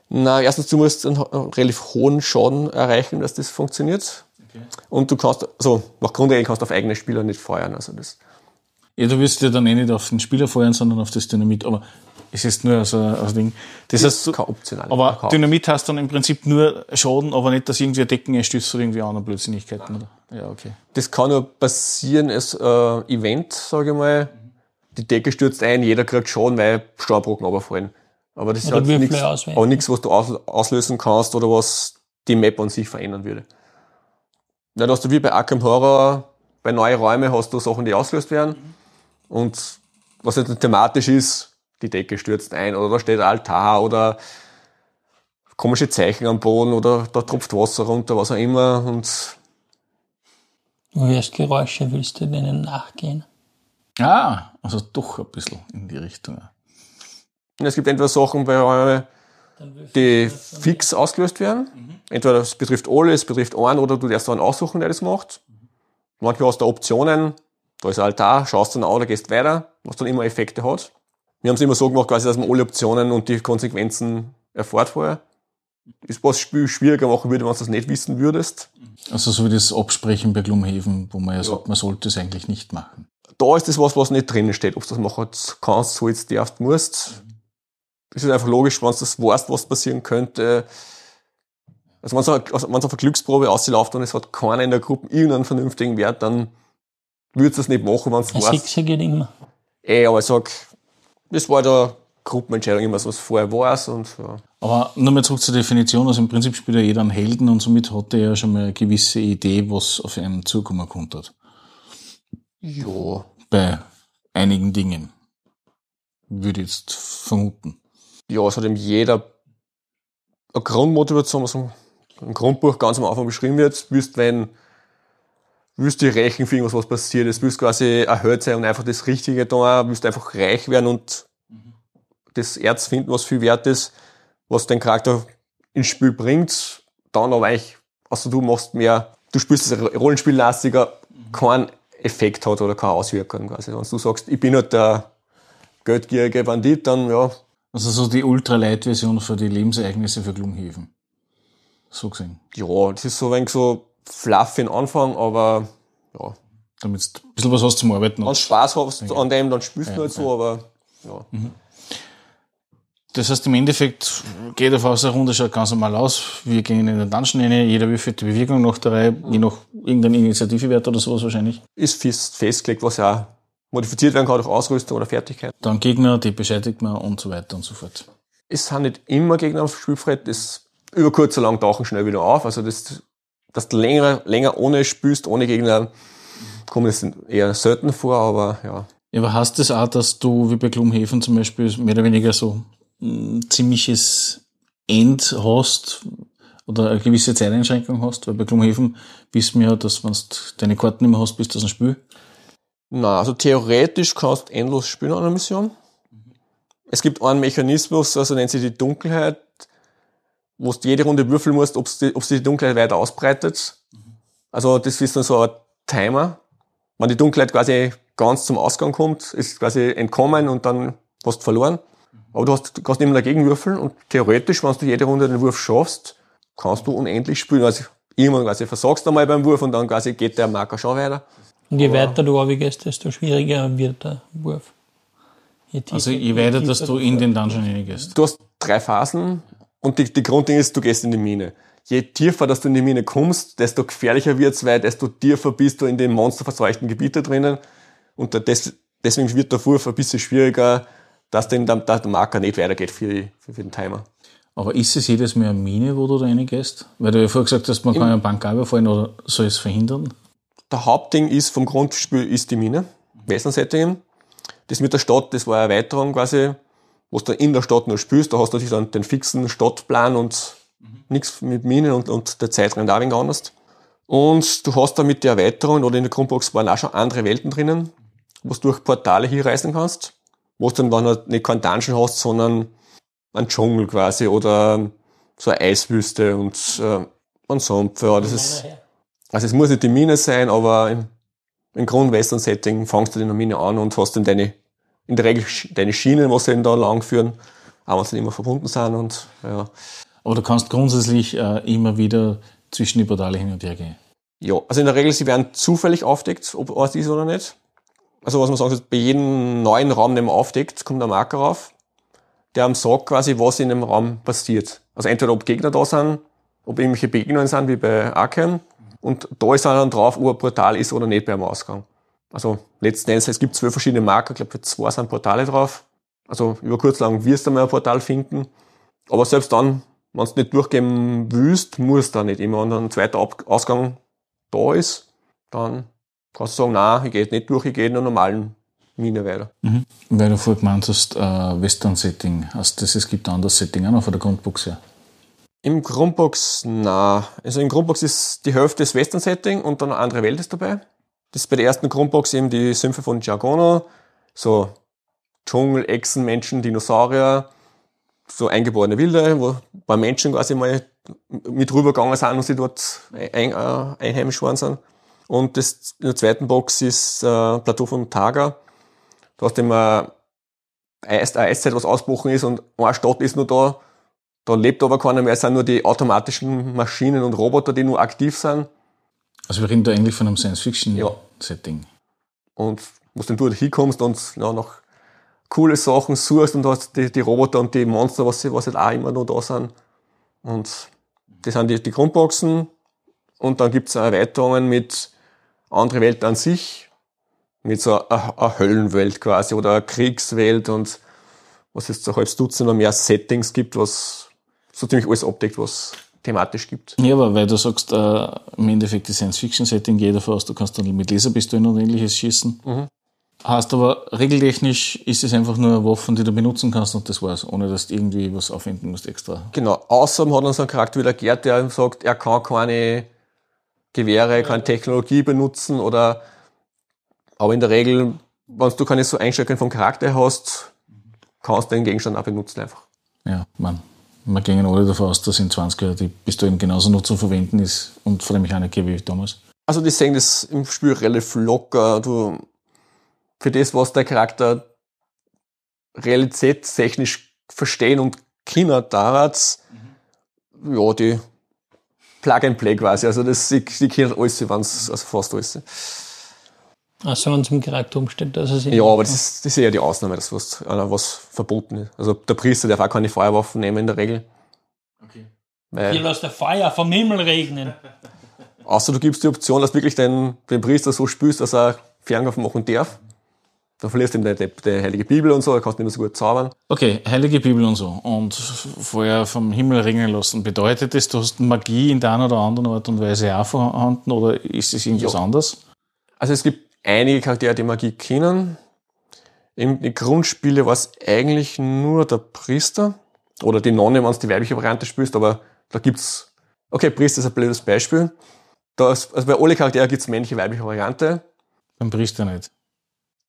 Na, erstens, du musst einen relativ hohen Schaden erreichen, dass das funktioniert. Okay. Und du kannst, also nach Grundregeln kannst du auf eigene Spieler nicht feuern. Also das ja, du wirst ja dann eh nicht auf den Spieler feuern, sondern auf das Dynamit. Aber es ist nur so ein Ding. Das, das heißt, kein optional. Aber Kauf. Dynamit hast dann im Prinzip nur Schaden, aber nicht, dass irgendwie ein Decken einstößt oder irgendwie andere Blödsinnigkeiten, oder? Ja, okay. Das kann nur passieren als äh, Event, sage ich mal. Die Decke stürzt ein, jeder kriegt Schaden, weil Staubbrocken runterfallen. Aber das ist Oder halt Würfel nichts, was du aus, auslösen kannst oder was die Map an sich verändern würde. Ja, da hast du wie bei Arkham Horror, bei neuen Räumen hast du Sachen, die ausgelöst werden. Und was jetzt thematisch ist, die Decke stürzt ein oder da steht ein Altar oder komische Zeichen am Boden oder da tropft Wasser runter, was auch immer. Und Du hörst Geräusche, willst du denen nachgehen? Ah, also doch ein bisschen in die Richtung. Ja. es gibt entweder Sachen bei Räumen, die fix ausgelöst werden. Entweder es betrifft alle, es betrifft einen oder du darfst einen aussuchen, der das macht. Manchmal hast du Optionen, da ist ein Altar, schaust dann an oder gehst weiter, was dann immer Effekte hat. Wir haben es immer so gemacht, quasi, dass man alle Optionen und die Konsequenzen erfährt vorher. Ist was schwieriger machen würde, wenn du das nicht wissen würdest. Also so wie das Absprechen bei Gloomhaven, wo man ja, sagt, man sollte es eigentlich nicht machen. Da ist das was, was nicht drinnen steht. Ob du das machen kannst, sollst, darfst, musst. Das ist einfach logisch, wenn du das weißt, was passieren könnte. Also wenn es auf es auf eine Glücksprobe ausläuft und es hat keiner in der Gruppe irgendeinen vernünftigen Wert, dann würdest du das nicht machen, wenn du Ein weißt. Sixer geht immer. Ey, aber ich sag, das war da Gruppenentscheidung immer so, was vorher war und ja. Aber nur mal zurück zur Definition. Also im Prinzip spielt ja jeder einen Helden und somit hat er ja schon mal eine gewisse Idee, was auf einen zukommen könnte. Ja. Bei einigen Dingen. Würde ich jetzt vermuten. Ja, es hat eben jeder eine Grundmotivation, was im Grundbuch ganz am Anfang beschrieben wird. Willst, wenn, willst du rächen für irgendwas, was passiert ist, willst quasi erhöht sein und einfach das Richtige tun, willst einfach reich werden und das Erz finden, was viel wert ist, was dein Charakter ins Spiel bringt, dann aber eigentlich, also du machst mehr, du spielst das Rollenspiellastiger, keinen Effekt hat oder keine Auswirkung quasi. Wenn du sagst, ich bin halt der geldgierige Bandit, dann ja, Also so die Ultralight-Version für die Lebensereignisse für Gloomhaven. So gesehen. ja, das ist so ein wenig so fluffy in Anfang, aber ja, Damit du ein bisschen was hast zum Arbeiten. du Spaß hast an dem, dann spielst du halt so, aber ja. Das heißt, im Endeffekt geht auf aus der Runde, schaut ganz normal aus. Wir gehen in den Dungeon rein, jeder würfelt die Bewegung nach der Reihe, je nach irgendeinem Initiativewert oder sowas wahrscheinlich. Ist fest, festgelegt, was ja auch modifiziert werden kann durch Ausrüstung oder Fertigkeit. Dann Gegner, die beseitigt man und so weiter und so fort. Es sind nicht immer Gegner aufs Spielbrett, das über kurz oder lang tauchen schnell wieder auf. Also das, dass du länger, länger ohne spielst, ohne Gegner, kommt das eher selten vor, aber ja. Ja, aber heißt das auch, dass du wie bei Gloomhaven zum Beispiel mehr oder weniger so ein ziemliches End hast oder eine gewisse Zeiteinschränkung hast? Weil bei Gloomhaven wissen wir ja, dass wenn du deine Karten nicht mehr hast, bist du aus dem Spiel. Na, also theoretisch kannst du endlos spielen an einer Mission. Es gibt einen Mechanismus, also nennt sich die Dunkelheit, wo du jede Runde würfeln musst, ob die, ob's die Dunkelheit weiter ausbreitet. Also das ist dann so ein Timer. Wenn die Dunkelheit quasi ganz zum Ausgang kommt, ist quasi entkommen und dann hast du verloren. Aber du, hast, kannst immer dagegen würfeln und theoretisch, wenn du jede Runde den Wurf schaffst, kannst du unendlich spielen. Also irgendwann quasi versagst du einmal beim Wurf und dann quasi geht der Marker schon weiter. Und je weiter du runtergehst, desto schwieriger wird der Wurf. Je tiefer, Also je weiter, dass du in den Dungeon reingehst. Du hast drei Phasen und die, die Grundding ist, du gehst in die Mine. Je tiefer, dass du in die Mine kommst, desto gefährlicher wird's, weil desto tiefer bist du in den monsterverseuchten Gebieten drinnen. Und deswegen wird der Wurf ein bisschen schwieriger, dass denn der, der Marker nicht weitergeht für, die, für den Timer. Aber ist es jedes Mal eine Mine, wo du da reingehst? Weil du ja vorher gesagt hast, man kann ja einen Bank überfallen oder soll es verhindern? Der Hauptding ist vom Grundspiel ist die Mine. Western-Setting. Das mit der Stadt, das war eine Erweiterung quasi, wo du in der Stadt nur spielst. Da hast du natürlich dann den fixen Stadtplan und nichts mit Minen und, und der Zeit rennt auch ein wenig anders. Und du hast da mit der Erweiterung oder in der Grundbox waren auch schon andere Welten drinnen, wo du durch Portale hier reisen kannst. Wo du dann, wenn du nicht keinen Dungeon hast, sondern einen Dschungel quasi oder so eine Eiswüste und äh, ein Sumpf. Ja, das ist, also es muss nicht die Mine sein, aber im, im Grund-Western-Setting fangst du in der Mine an und hast dann deine, in der Regel deine Schienen, was sie eben da lang führen, auch wenn sie immer verbunden sind und ja. Aber du kannst grundsätzlich äh, immer wieder zwischen die Portale hin und her gehen. Ja, also in der Regel, sie werden zufällig aufdeckt, ob was ist oder nicht. Also was man soll, bei jedem neuen Raum, den man aufdeckt, kommt ein Marker rauf, der einem sagt quasi, was in dem Raum passiert. Also entweder ob Gegner da sind, ob irgendwelche Begegnungen sind, wie bei Arkham, und da ist dann drauf, ob ein Portal ist oder nicht beim Ausgang. Also letzten Endes, es gibt zwölf verschiedene Marker, ich glaube, zwei sind Portale drauf. Also über kurz lang wirst du mal ein Portal finden. Aber selbst dann, wenn du nicht durchgehen willst, musst du da nicht immer. Dann ein zweiter Ausgang da ist, dann kannst du sagen, nein, ich gehe nicht durch, ich gehe in der normalen Mine weiter. Mhm. Weil du vorher gemeint hast, äh, Western-Setting. Also das, es gibt ein anderes Setting auch noch von der Grundbox her. Im Grundbox, na, also im Grundbox ist die Hälfte das Western-Setting und dann eine andere Welt ist dabei. Das ist bei der ersten Grundbox eben die Sümpfe von Giacono, so Dschungel, Echsen, Menschen, Dinosaurier, so eingeborene Wilde, wo bei Menschen quasi mal mit rübergegangen sind und sie dort ein, äh, einheimisch geworden sind. Und das, in der zweiten Box ist äh, Plateau von Taga. Da hast du immer eine Eiszeit, was ausgebrochen ist und eine Stadt ist nur da. Da lebt aber keiner mehr, es sind nur die automatischen Maschinen und Roboter, die nur aktiv sind. Also wir reden da eigentlich von einem Science-Fiction-Setting. Ja. Und wo du dann hinkommst und ja, noch coole Sachen suchst und hast die, die Roboter und die Monster, was, was halt auch immer noch da sind. Und das sind die, die Grundboxen. Und dann gibt's Erweiterungen mit andere Welt an sich, mit so einer Höllenwelt quasi oder einer Kriegswelt und was jetzt so halb Dutzend oder mehr Settings gibt, was so ziemlich alles abdeckt, was thematisch gibt. Ja, aber weil du sagst, äh, im Endeffekt die Science-Fiction-Setting geht davon aus, du kannst dann mit Laserpistolen und ähnliches schießen. Mhm. Heißt aber, regeltechnisch ist es einfach nur eine Waffe, die du benutzen kannst und das war's, ohne dass du irgendwie was aufwenden musst extra. Genau. Außerdem hat uns ein Charakter wie der Gerd, der sagt, er kann keine Gewehre, keine Technologie benutzen oder, aber in der Regel, wenn du keine so Einschränkungen vom Charakter hast, kannst du den Gegenstand auch benutzen einfach. Ja, man. Wir gehen alle davon aus, dass in 20 Jahren die Pistolen genauso noch zu verwenden ist und von der Mechanik wie damals. Also die sehen das im Spiel relativ locker. Du für das, was der Charakter realitätstechnisch verstehen und Kinder darat, mhm. ja, die Plug and Play quasi. Also das, die, die kennen alles, wenn es, also fast alles. Also wenn es im Charakter umsteht, dass es Ja, aber das ist, das ist eher die Ausnahme, dass was, was verboten ist. Also der Priester darf auch keine Feuerwaffen nehmen in der Regel. Okay. Weil, Hier lässt der Feuer vom Himmel regnen. Außer du gibst die Option, dass wirklich den, den Priester so spürst, dass er Fernkampf machen darf. Da verlierst du eben die, die, die, Heilige Bibel und so, da kannst du nicht mehr so gut zaubern. Okay, Heilige Bibel und so. Und vorher vom Himmel regnen lassen. Bedeutet das, du hast Magie in der einen oder anderen Art und Weise auch vorhanden oder ist es irgendwas ja. anderes? Also es gibt einige Charaktere, die Magie kennen. Den Grundspiele war es eigentlich nur der Priester oder die Nonne, wenn du die weibliche Variante spielst, aber da gibt's, okay, Priester ist ein blödes Beispiel. Da ist, also bei alle Charaktere gibt's männliche, weibliche Variante. Beim Priester nicht.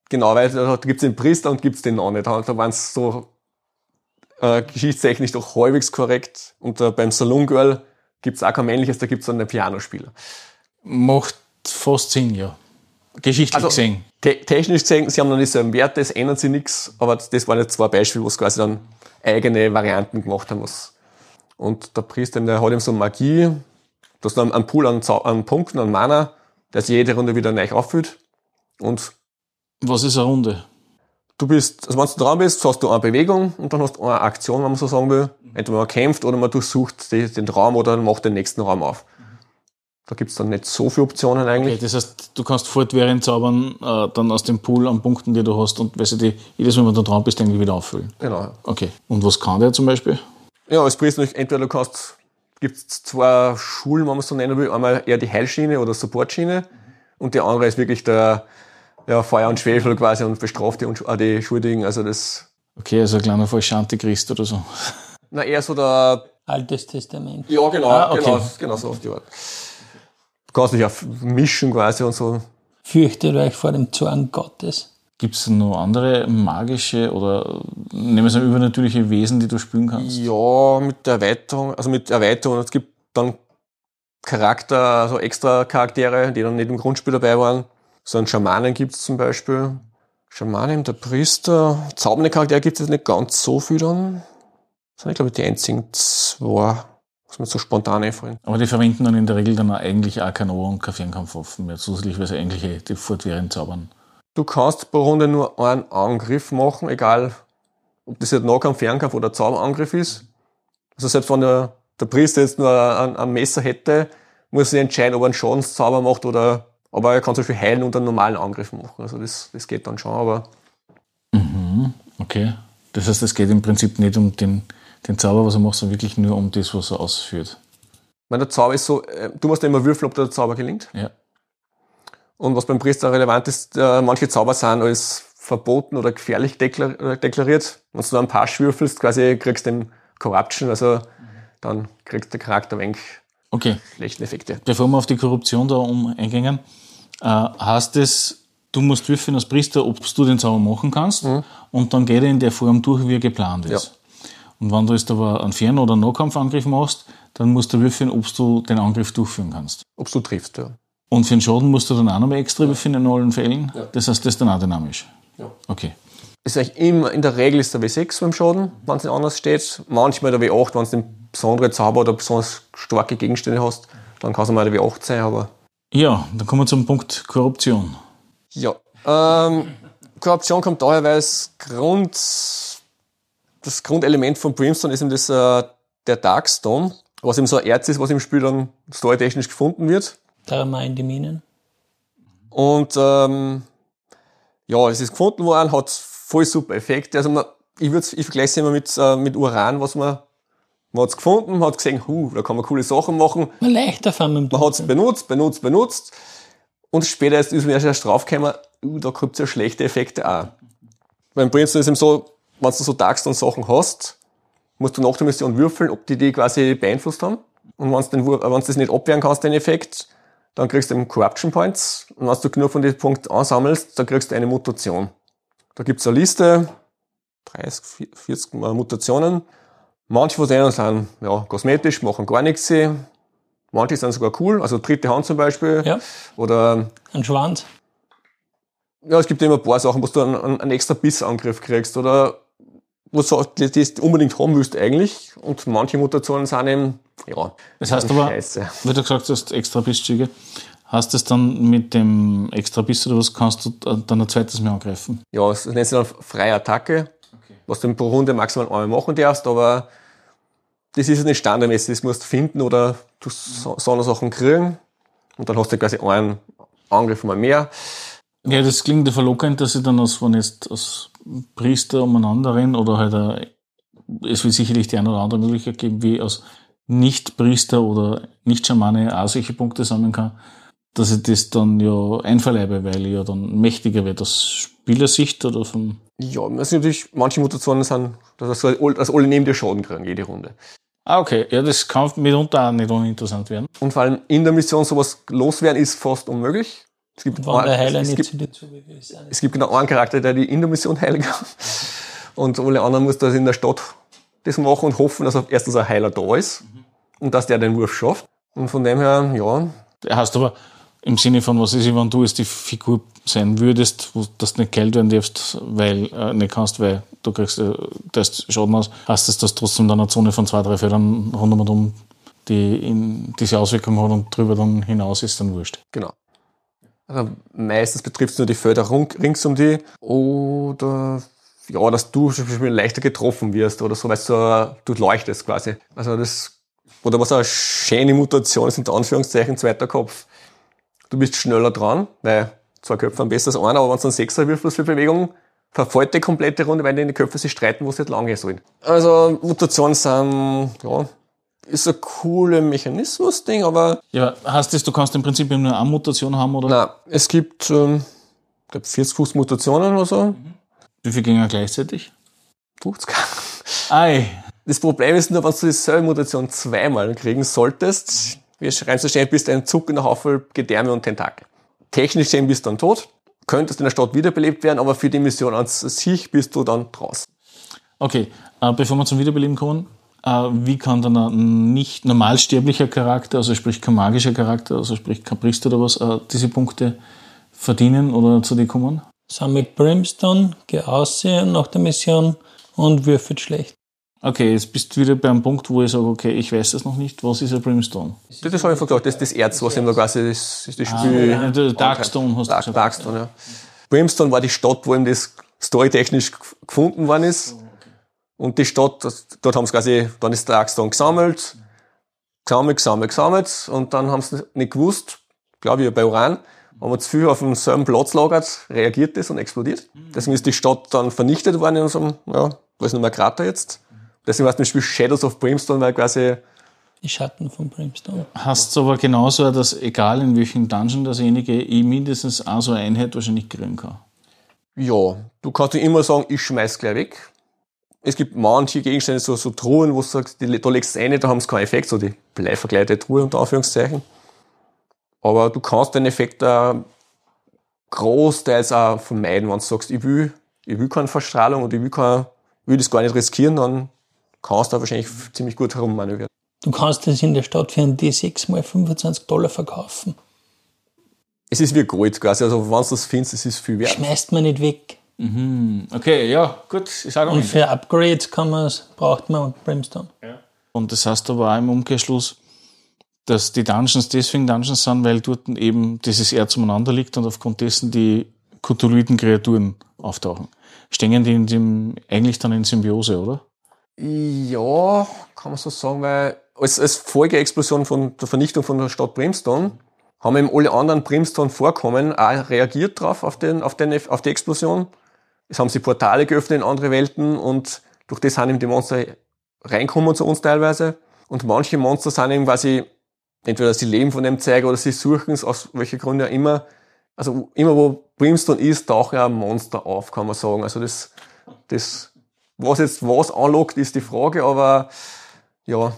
Genau, weil da gibt's den Priester und gibt's den Nonne. Da, da waren es so äh, geschichtstechnisch doch halbwegs korrekt. Und äh, beim Saloon Girl gibt's auch kein männliches, da gibt's dann einen Pianospieler. Macht fast Sinn, ja. Geschichtlich also, gesehen. Te technisch gesehen, sie haben noch nicht so einen Wert, das ändern sie nichts, aber das waren jetzt zwei Beispiele, wo sie quasi dann eigene Varianten gemacht haben. Was. Und der Priester, der hat eben so Magie, du hast dann einen Pool an, an Punkten, an Mana, der sich jede Runde wieder neu auffüllt. Und was ist eine Runde? Du bist, also wenn du dran bist, hast du eine Bewegung und dann hast du eine Aktion, wenn man so sagen will. Entweder man kämpft oder man durchsucht den Raum oder macht den nächsten Raum auf. Da gibt's dann nicht so viele Optionen eigentlich. Okay, das heißt, du kannst fortwährend zaubern, äh, dann aus dem Pool an Punkten, die du hast und weißt du, die, jedes Mal, wenn du dran bist, irgendwie wieder auffüllen. Genau. Okay. Und was kann der zum Beispiel? Ja, als Priester, entweder du kannst, gibt's zwei Schulen, wenn man es so nennen will. Einmal eher die Heilschiene oder Supportschiene und die andere ist wirklich der, ja, Feuer und Schwefel quasi und bestraft die, äh, die Schuldigen. Also das. Okay, also ein kleiner falscher Antichrist oder so. Na, eher so der. Altes Testament. Ja, genau, ah, okay. genau, genau so auf die Art kannst dich auch mischen quasi und so. Fürchtet euch vor dem Zorn Gottes. Gibt es noch andere magische oder nehmen wir es mal übernatürliche Wesen, die du spielen kannst? Ja, mit der Erweiterung, also mit Erweiterung. Es gibt dann Charakter, also extra Charaktere, die dann nicht im Grundspiel dabei waren. So einen Schamanen gibt es zum Beispiel. Schamanen, der Priester. Zaubernde Charaktere gibt es jetzt nicht ganz so viel dann. Das sind, glaube ich, die einzigen zwei mir so spontan einfallen. Aber die verwenden dann in der Regel dann eigentlich auch kein Ohr- und kein Fernkampfwaffen mehr, zusätzlich, weil sie eigentlich eh die fortwährend zaubern. Du kannst pro Runde nur einen Angriff machen, egal ob das jetzt Nahkampf, Fernkampf oder Zauberangriff ist. Also selbst wenn der, der Priester jetzt nur ein, ein Messer hätte, muss er entscheiden, ob er einen Schadenszauber macht oder, aber er kann zum Beispiel heilen und einen normalen Angriff machen. Also das, das geht dann schon, aber. Mhm, okay. Das heißt, es geht im Prinzip nicht um den, den Zauber, was er macht, sondern wirklich nur um das, was er ausführt. Ich meine, der Zauber ist so, äh, du musst ja immer würfeln, ob der Zauber gelingt. Ja. Und was beim Priester relevant ist, äh, manche Zauber sind als verboten oder gefährlich äh, deklariert. Wenn du ein paar würfelst, quasi kriegst du den Corruption, also dann kriegst der Charakter wenig okay. schlechten Effekte. Bevor wir auf die Korruption da um eingehen, äh, heißt es, du musst würfeln als Priester, ob du den Zauber machen kannst mhm. und dann geht er in der Form durch, wie er geplant ist. Ja. Und wenn du jetzt aber einen Fern- oder Nahkampfangriff machst, dann musst du würfeln, ob du den Angriff durchführen kannst. Ob du triffst, ja. Und für den Schaden musst du dann auch nochmal extra würfeln in allen Fällen. Ja. Das heißt, das ist dann auch dynamisch. Ja. Okay. Ist eigentlich immer, in der Regel ist der W6 beim Schaden, wenn es nicht anders steht. Manchmal der W8, wenn du einen besonderen Zauber oder besonders starke Gegenstände hast, dann kann es mal der W8 sein, aber. Ja, dann kommen wir zum Punkt Korruption. Ja. Ähm, Korruption kommt daher, weil es Grund, das Grundelement von Brimstone ist eben das, äh, der Darkstone, was eben so ein Erz ist, was im Spiel dann storytechnisch gefunden wird. Dreimal in die Minen. Und ähm, ja, es ist gefunden worden, hat voll super Effekte. Also man, ich, würd, ich vergleiche es immer mit, äh, mit Uran, was man man hat es gefunden, man hat gesehen, hu, da kann man coole Sachen machen. Man leichter fahren Man hat es benutzt, benutzt, benutzt. Und später ist mir erst draufgekommen, uh, da es ja schlechte Effekte auch. Beim Brimstone ist eben so, wenn du so Darkstone-Sachen hast, musst du nach der Mission würfeln, ob die die quasi beeinflusst haben. Und wenn du das nicht abwehren kannst, den Effekt, dann kriegst du eben Corruption Points. Und wenn du genug von diesen Punkten ansammelst, dann kriegst du eine Mutation. Da gibt's eine Liste, 30, 40 Mutationen. Manche von denen sind ja, kosmetisch, machen gar nichts. Manche sind sogar cool, also dritte Hand zum Beispiel. Ja. Oder ein Schwanz. Ja, es gibt immer ein paar Sachen, wo du einen, einen extra Bissangriff kriegst oder was du das unbedingt haben willst eigentlich. Und manche Mutationen sind eben, ja, das heißt aber, scheiße. wie du gesagt hast, extra Bisszüge. Hast du es dann mit dem extra Biss oder was kannst du dann ein zweites Mal angreifen? Ja, das nennt sich dann freie Attacke, okay. was du pro Runde maximal einmal machen darfst, aber das ist nicht standardmäßig, das musst du finden oder du so, so Sachen kriegen und dann hast du quasi einen Angriff mal mehr. Ja, das klingt ja verlockend, dass ich dann als, wenn jetzt als Priester umeinander renne oder halt, ein, es wird sicherlich die eine oder andere Möglichkeit geben, wie als Nicht-Priester oder Nicht-Schamane auch solche Punkte sammeln kann, dass ich das dann ja einverleibe, weil ich ja dann mächtiger werde aus Spielersicht oder vom... Ja, das sind natürlich, manche Mutationen sind, dass, dass alle neben dir Schaden kriegen, jede Runde. Ah, okay. Ja, das kann mitunter auch nicht uninteressant werden. Und vor allem in der Mission sowas loswerden ist fast unmöglich. Es gibt, einen, der Heiler es, nicht gibt, zu dir es gibt genau einen Charakter, der die in der Mission heilen kann. Und alle anderen muss das in der Stadt das machen und hoffen, dass erstens ein Heiler da ist und dass der den Wurf schafft. Und von dem her, ja. Hast aber im Sinne von, was ist, wenn du jetzt die Figur sein würdest, wo du nicht kalt werden darfst, weil, äh, nicht kannst, weil du kriegst, äh, das Schaden aus, heißt das, dass trotzdem dann eine Zone von zwei, drei Feldern rundum die in diese Auswirkung hat und drüber dann hinaus ist dann wurscht. Genau. Also meistens betrifft es nur die Felder rings um die oder ja, dass du zum Beispiel leichter getroffen wirst oder so, weil du, du leuchtest quasi. Also das, oder was eine schöne Mutation ist, unter Anführungszeichen, zweiter Kopf. Du bist schneller dran, weil zwei Köpfe haben besser als einer, aber wenn du einen Sechser würfelst für Bewegung, verfolgt die komplette Runde, weil die Köpfe sich streiten, wo sie nicht lange sollen. Also Mutationen sind, ja, ist ein cooler Mechanismus-Ding, aber. Ja, heißt das, du kannst im Prinzip nur eine Mutation haben, oder? Nein, es gibt, ähm, ich glaube, 40, 50 Mutationen oder so. Mhm. Wie viele gingen gleichzeitig? 50. Ei. Das Problem ist nur, wenn du dieselbe Mutation zweimal kriegen solltest, wie reinzustellen, bist du ein zuckender Haufen Gedärme und Tentakel. Technisch gesehen bist du dann tot, könntest in der Stadt wiederbelebt werden, aber für die Mission an sich bist du dann draußen. Okay, äh, bevor wir zum Wiederbeleben kommen, wie kann dann ein nicht normalsterblicher Charakter, also sprich kein magischer Charakter, also sprich kein Priester oder was, äh, diese Punkte verdienen oder zu dir kommen? Sammelt Brimstone, geh aussehen nach der Mission und würfelt schlecht. Okay, jetzt bist du wieder beim Punkt, wo ich sage, okay, ich weiß das noch nicht. Was ist ein Brimstone? Das, das habe ich gesagt, das ist das Erz, was eben da quasi das, das, das ah, Spiel... Ah, Darkstone hast du gesagt. Darkstone, ja. Brimstone war die Stadt, wo eben das storytechnisch gefunden worden ist. Und die Stadt, dort haben sie quasi dann ist Darkstone gesammelt, gesammelt, gesammelt, gesammelt und dann haben sie nicht gewusst, glaube ich, bei Uran, Wenn man zu viel auf demselben Platz lagert, reagiert das und explodiert. Deswegen ist die Stadt dann vernichtet worden in einem, ja, da ist nur mehr Krater jetzt. Deswegen heißt das Spiel Shadows of Brimstone, weil quasi Die Schatten von Brimstone. Hast aber genauso, dass egal in welchem Dungeon derjenige eh mindestens auch so eine Einheit wahrscheinlich kriegen kann. Ja, du kannst nicht immer sagen, ich schmeiß gleich weg. Es gibt manche Gegenstände, so, so Truhen, wo du sagst, die, da legst du es rein, da haben sie keinen Effekt, so die bleiverkleidete Truhe unter Anführungszeichen. Aber du kannst den Effekt da großteils auch vermeiden, wenn du sagst, ich will, ich will keine Verstrahlung und ich will, keine, will das gar nicht riskieren, dann kannst du da wahrscheinlich ziemlich gut herummanövrieren. Du kannst das in der Stadt für einen D6 mal 25 Dollar verkaufen. Es ist wie Gold quasi, also wenn du das findest, es ist viel wert. Schmeißt man nicht weg. Okay, ja, gut, Und für Upgrades kann man's, braucht man Brimstone. Und das heißt aber auch im Umkehrschluss, dass die Dungeons deswegen Dungeons sind, weil dort eben dieses Erz umeinander liegt und aufgrund dessen die Cthulhuiden Kreaturen auftauchen. Stehen die in dem, eigentlich dann in Symbiose, oder? Ja, kann man so sagen, weil als, als Folgeexplosion von der Vernichtung von der Stadt Brimstone haben eben alle anderen Brimstone-Vorkommen auch reagiert drauf, auf, den, auf, den, auf die Explosion. Es haben sie Portale geöffnet in andere Welten und durch das sind eben die Monster reinkommen zu uns teilweise. Und manche Monster sind eben quasi, entweder sie leben von dem Zeug oder sie suchen es aus welchen Gründen auch immer. Also immer wo Brimstone ist, taucht ja ein Monster auf, kann man sagen. Also das, das, was jetzt was anlockt, ist die Frage, aber ja,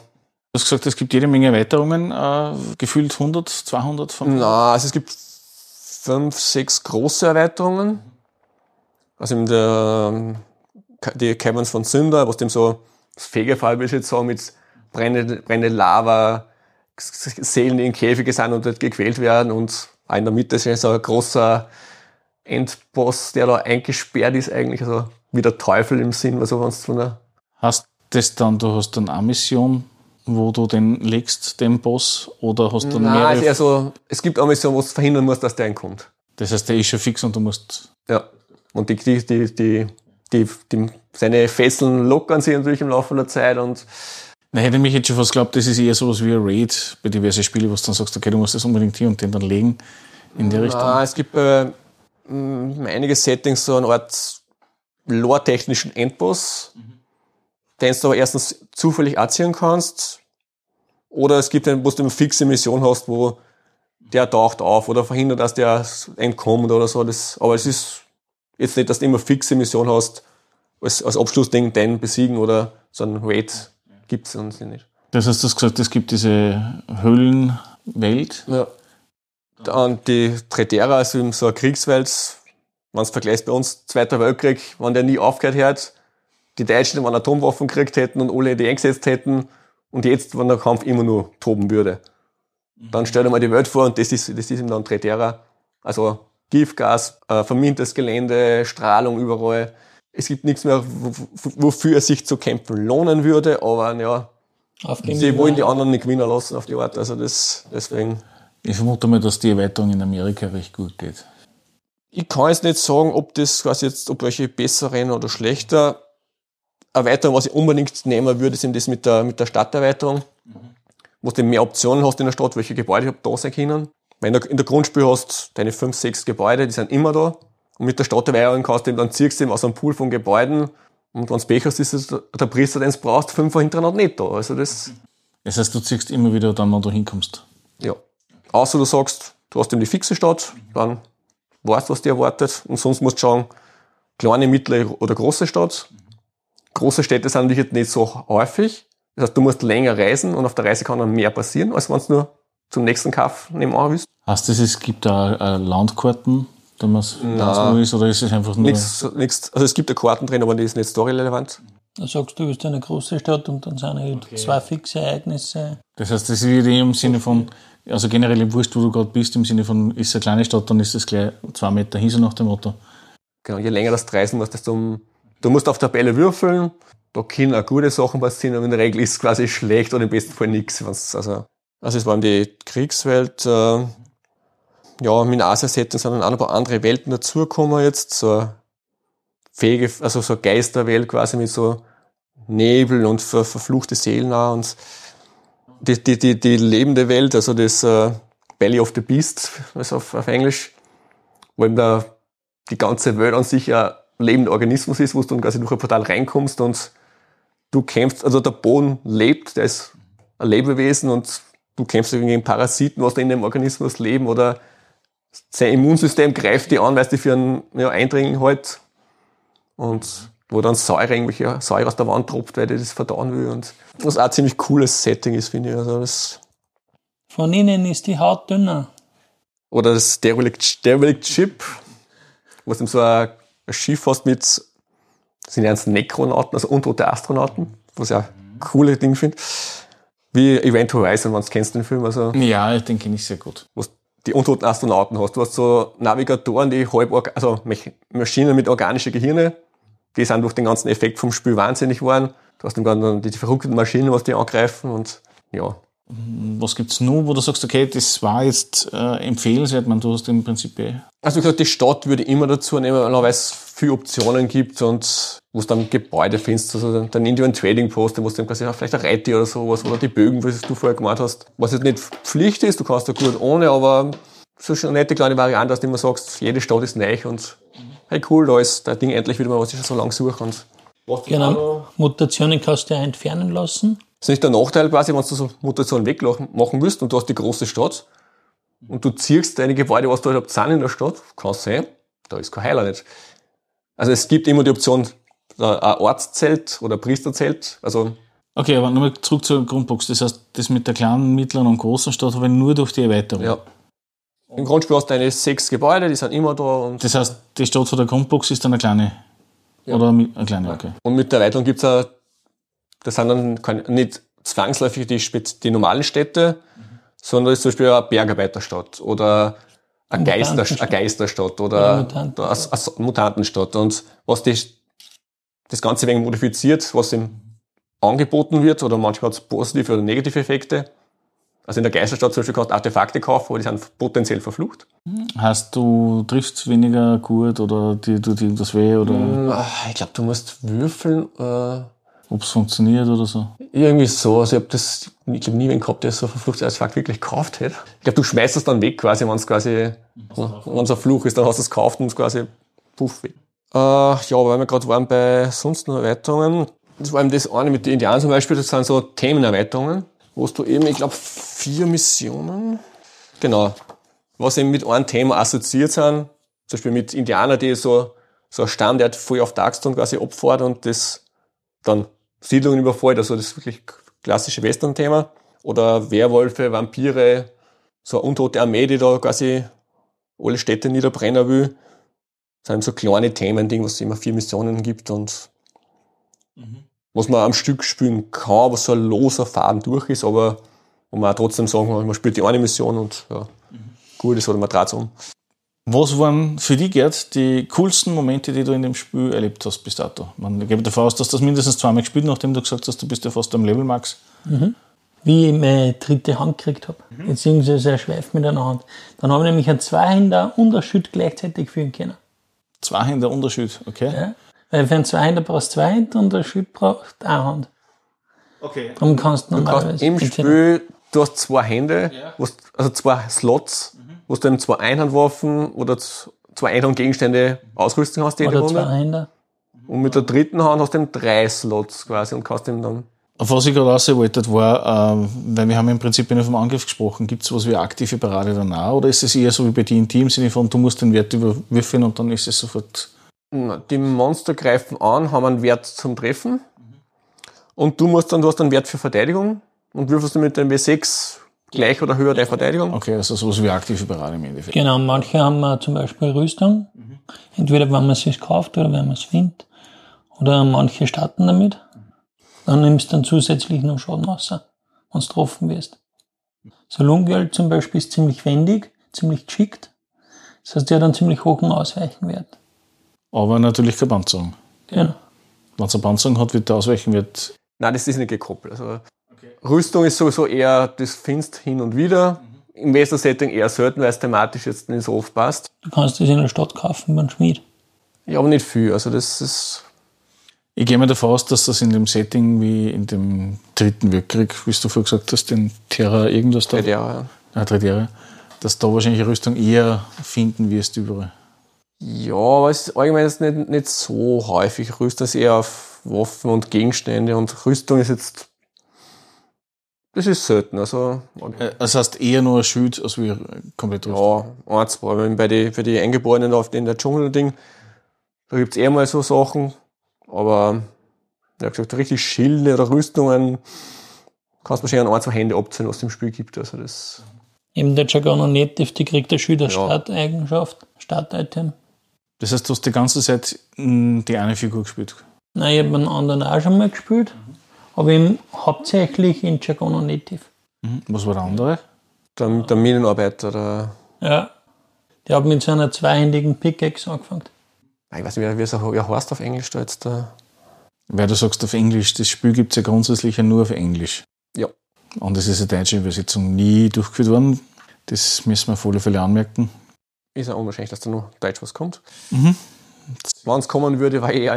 Du hast gesagt, es gibt jede Menge Erweiterungen, äh, gefühlt 100, 200 von. Na, also es gibt fünf, sechs große Erweiterungen. Also in der, die Caverns von Sünder, was dem so das Fegefall, will ich jetzt sagen, mit brennende, brennende Lava, Seelen, die in Käfige sind und dort gequält werden und auch in der Mitte ist so ein großer Endboss, der da eingesperrt ist eigentlich, also wie der Teufel im Sinn, also wenn von der Hast das dann, du hast dann eine Mission, wo du den legst, den Boss, oder hast du Nein, mehrere? ist eher so, es gibt eine Mission, wo du verhindern musst, dass der einkommt. das heißt, der ist schon fix und du musst. Ja. Und die, die, die, die, die, die, seine Fesseln lockern sich natürlich im Laufe der Zeit und Na, hätte mich jetzt schon fast geglaubt, das ist eher sowas wie ein Raid bei diversen Spielen, wo du dann sagst, okay, du musst das unbedingt hier und den dann legen in die Richtung. Ah, es gibt äh, einige Settings so eine Art lore-technischen Endboss, den du aber erstens zufällig anziehen kannst, oder es gibt einen, wo du eine fixe Mission hast, wo der taucht auf oder verhindert, dass der entkommt oder so. Das, aber es ist jetzt nicht, dass du immer fixe Mission hast, als, als Abschlussding den besiegen oder so ein Raid gibt's uns nicht. Das heißt, du hast gesagt, es gibt diese Höhlenwelt. Ja. Dann die Tretera, also eben so eine Kriegswelt, wenn du vergleichst bei uns, Zweiter Weltkrieg, wenn der nie aufgehört hat, die Deutschen, wenn Atomwaffen gekriegt hätten und alle die eingesetzt hätten und jetzt, wenn der Kampf immer nur toben würde. Dann stell dir mal die Welt vor und das ist, das ist eben dann Tretera. Also Giftgas, äh, vermintes Gelände, Strahlung überall. Es gibt nichts mehr, wofür es sich zu kämpfen lohnen würde, aber ja, sie wollen die anderen nicht gewinnen lassen auf die Art. Also das, deswegen. Ich vermute mal, dass die Erweiterung in Amerika recht gut geht. Ich kann jetzt nicht sagen, ob das quasi jetzt, ob welche besser rennen oder schlechter. Erweiterung, was ich unbedingt nehmen würde, sind das mit der, mit der Stadterweiterung. Wo du mehr Optionen hast in der Stadt, welche Gebäude da sein können. Wenn du in der Grundspiel hast, deine fünf, sechs Gebäude, die sind immer da. Und mit der Stadterweiterung kannst du eben, dann ziehst du eben aus einem Pool von Gebäuden. Und wenn du Pech hast, ist es der Priester, den du brauchst, fünf hintereinander nicht da. Also das, Das heißt, du ziehst immer wieder dann, wenn du hinkommst. ja. Außer du sagst, du hast eben die fixe Stadt, dann weißt du, was dir erwartet. Und sonst musst du schauen, kleine, mittlere oder große Stadt. Große Städte sind natürlich jetzt nicht so häufig. Das heißt, du musst länger reisen und auf der Reise kann dann mehr passieren, als wenn du nur zum nächsten Kaff nebenan willst. Heißt das, es gibt da äh, Landkarten, da man es ist, oder ist es einfach nur. Nichts, nichts, also es gibt ja Karten drin, aber die ist nicht storyrelevant. Da sagst du, du bist eine große Stadt und dann sind halt zwei fixe Ereignisse. Das heißt, das wird eh im Sinne von, also generell im Wurscht, wo du gerade bist, im Sinne von, ist es eine kleine Stadt, dann ist es gleich zwei Meter hin, so nach dem Motto. Genau, je länger das du reisen musst, desto du musst auf Tabelle würfeln. Da können auch gute Sachen passieren, aber in der Regel ist es quasi schlecht oder im besten Fall nichts. Also, also es war die Kriegswelt, äh, ja, mit Asia-Setting sind dann auch noch ein paar andere Welten dazugekommen jetzt, so fähige, also so Geisterwelt quasi mit so Nebel und ver verfluchte Seelen auch und die, die, die, die lebende Welt, also das äh, Belly of the Beast, also auf, auf Englisch, wo eben da die ganze Welt an sich ein lebender Organismus ist, wo du dann quasi durch ein Portal reinkommst und du kämpfst, also der Boden lebt, der ist ein Lebewesen und du kämpfst gegen Parasiten, was da in dem Organismus leben oder sein Immunsystem greift die an, weil es die für einen ja, Eindringling halt und wo dann Säure, irgendwelche Säure aus der Wand tropft, weil die das verdauen will und was auch ein ziemlich cooles Setting ist, finde ich. Also das Von innen ist die Haut dünner. oder das Derelict, Derelict Ship, wo du so ein, Schiff hast mit, sind ja Nekronauten, also untote Astronauten, was ich auch ein cooles Ding finde. Wie Event Horizon, wenn du kennst den Film, also Ja, den kenne ich sehr gut. du die untoten Astronauten hast. Du hast so Navigatoren, die halb, also Maschinen mit organischen Gehirne, die sind durch den ganzen Effekt vom Spiel wahnsinnig geworden. Du hast dann die verrückten Maschinen, was die angreifen und ja. Was gibt's nur, wo du sagst, okay, das war jetzt äh, empfehlenswert, man, du hast im Prinzip eh. Also wie gesagt, die Stadt würde ich immer dazu nehmen, weil es viele Optionen gibt und wo du dann Gebäude findest, also dann, dann Indian Trading Post, wo du dann quasi auch vielleicht ein Reiti oder sowas oder die Bögen, was du vorher gemacht hast. Was jetzt nicht Pflicht ist, du kannst da gut ohne, aber so schon eine nette kleine Variante, dass du immer sagst, jede Stadt ist neu und hey cool, da ist das Ding endlich wieder mal, was ich schon so lange suche. Und Genau. Mutationen kannst du ja entfernen lassen. Das ist nicht der Nachteil quasi, wenn du so Mutationen wegmachen willst und du hast die große Stadt und du ziehst deine Gebäude, was du halt sind in der Stadt, kann sein, da ist kein Heiler nicht. Also es gibt immer die Option, da ein Ortszelt oder Priesterzelt, also Okay, aber nochmal zurück zur Grundbox. Das heißt, das mit der kleinen, mittleren und großen Stadt habe ich nur durch die Erweiterung. ja. Im Grundspiel hast du deine sechs Gebäude, die sind immer da und, Das heißt, die Stadt von der Grundbox ist dann eine kleine. Oder mi- eine kleine, okay. und mit der Erweiterung gibt's auch, das sind dann nicht zwangsläufig die, die normalen Städte, sondern das ist zum Beispiel eine Bergarbeiterstadt oder eine, Geister, eine Geisterstadt Oder Mutanten. eine, Mutantenstadt. Und was die, das Ganze wegen modifiziert, was ihm angeboten wird, oder manchmal hat es positive oder negative Effekte. Also in der Geisterstadt zum Beispiel kannst du Artefakte kaufen, aber die sind potenziell verflucht. Heißt, du triffst weniger gut oder dir tut irgendwas weh oder Ah, Ich glaube, du musst würfeln. Äh, ob es funktioniert oder so. irgendwie so. Also ich habe das, ich glaube nie wen gehabt, der so ein verfluchtes Artefakt wirklich gekauft hätte. Ich glaube, du schmeißt es dann weg quasi, wenn es quasi, wenn es ein Fluch ist, dann hast du es gekauft und es quasi puff weg. Äh, ja, weil wir gerade waren bei sonst noch Erweiterungen. Das war eben das eine mit den Indianern zum Beispiel, das sind so Themenerweiterungen, wo du eben, ich glaube, vier Missionen, genau, was eben mit einem Thema assoziiert sind, zum Beispiel mit Indianern, die so, so ein hat voll auf Darkstone quasi abfährt und das dann Siedlungen überfällt, also das wirklich klassische Western-Thema. Oder Werwölfe, Vampire, so eine untote Armee, die da quasi alle Städte niederbrennen will. Das sind so kleine Themen, Ding, was es immer vier Missionen gibt und was man am Stück spielen kann, was so ein loser Faden durch ist, aber wo man auch trotzdem sagen kann, man spielt die eine Mission und ja, gut ist oder man dreht um. Was waren für dich, Gerd, die coolsten Momente, die du in dem Spiel erlebt hast bis dato? Man, ich gehe davon aus, dass du das mindestens zweimal gespielt nachdem du gesagt hast, du bist ja fast am Level Max. Wie ich meine dritte Hand gekriegt habe. Beziehungsweise er schweift mit einer Hand. Dann habe ich nämlich einen Zweihänder und ein Schütt gleichzeitig führen können. Zwei Hände Unterschied, okay? Ja? Weil für einen Zweihänder brauchst du zwei Hände und ein Schütt braucht eine Hand. Okay. Darum kannst du Du normalerweise. kannst im Spiel, du hast zwei Hände, wo's- also zwei Slots, wo du eben zwei Einhandwaffen oder z- zwei Einhandgegenstände ausrüsten hast jede Oder Runde. zwei Hände. Und mit der dritten Hand hast du eben drei Slots quasi und kannst eben dann. Auf was ich gerade raus wollte, war, ähm, weil wir haben im Prinzip nur vom Angriff gesprochen, gibt es was wie aktive Parade danach oder ist es eher so wie bei dir im Team, im Sinne von, du musst den Wert überwürfeln und dann ist es sofort. Die Monster greifen an, haben einen Wert zum Treffen. Und du musst dann, du hast einen Wert für Verteidigung und würfelst du mit dem W6 gleich oder höher deine Verteidigung. Okay, also sowas wie aktive Parade im Endeffekt. Genau, manche haben äh, zum Beispiel Rüstung. Entweder wenn man es sich kauft oder wenn man es findet. Oder manche starten damit. Dann nimmst du dann zusätzlich noch Schaden raus, wenn du getroffen wirst. So Lungöl zum Beispiel ist ziemlich wendig, ziemlich geschickt. Das heißt, der hat einen ziemlich hohen Ausweichenwert. Aber natürlich keine Panzerung. Genau. Wenn es eine Panzerung hat, wird der Ausweichen Nein, das ist nicht gekoppelt. Also Rüstung ist sowieso eher, das findest hin und wieder. Im Western-Setting eher selten, weil es thematisch jetzt nicht so oft passt. Du kannst das in der Stadt kaufen beim Schmied. Ja, aber nicht viel. Also das ist, Ich gehe mir davon aus, dass das in dem Setting wie in dem dritten Weltkrieg, wie du vorher gesagt hast, den Terra irgendwas da, bei der, ah, Dritte Jahre, dass da wahrscheinlich Rüstung eher finden wirst überall. Ja, aber es ist allgemein nicht, nicht so häufig. Rüstung ist eher auf Waffen und Gegenstände und Rüstung ist jetzt. Das ist selten. Also, Äh, Das heißt eher nur ein Schild als wie komplett ja, ein, zwei. Wenn bei den für die Eingeborenen auf den der Dschungel-Ding, da gibt's eher mal so Sachen. Aber, ja gesagt, richtig Schilde oder Rüstungen kannst du wahrscheinlich an ein, zwei Hände abzählen, was es im Spiel gibt. Also das, Eben der und Native, die kriegt der Schüler Ja. Starteigenschaft, Startitem. Das heißt, du hast die ganze Zeit mh, die eine Figur gespielt. Nein, ich habe einen anderen auch schon mal gespielt, aber eben hauptsächlich in Jargon und Native. Mhm. Was war der andere? der, der Minenarbeiter, der, Ja. Der hat mit so einer zweihändigen Pickaxe angefangen. ich weiß nicht, wie es wie er heißt auf Englisch da jetzt. Der, Weil du sagst auf Englisch, das Spiel gibt es ja grundsätzlich ja nur auf Englisch. Ja. Und es ist eine deutsche Übersetzung nie durchgeführt worden. Das müssen wir auf alle Fälle anmerken. ist ja unwahrscheinlich, dass da noch Deutsch was kommt. Mhm. Wenn es kommen würde, war eh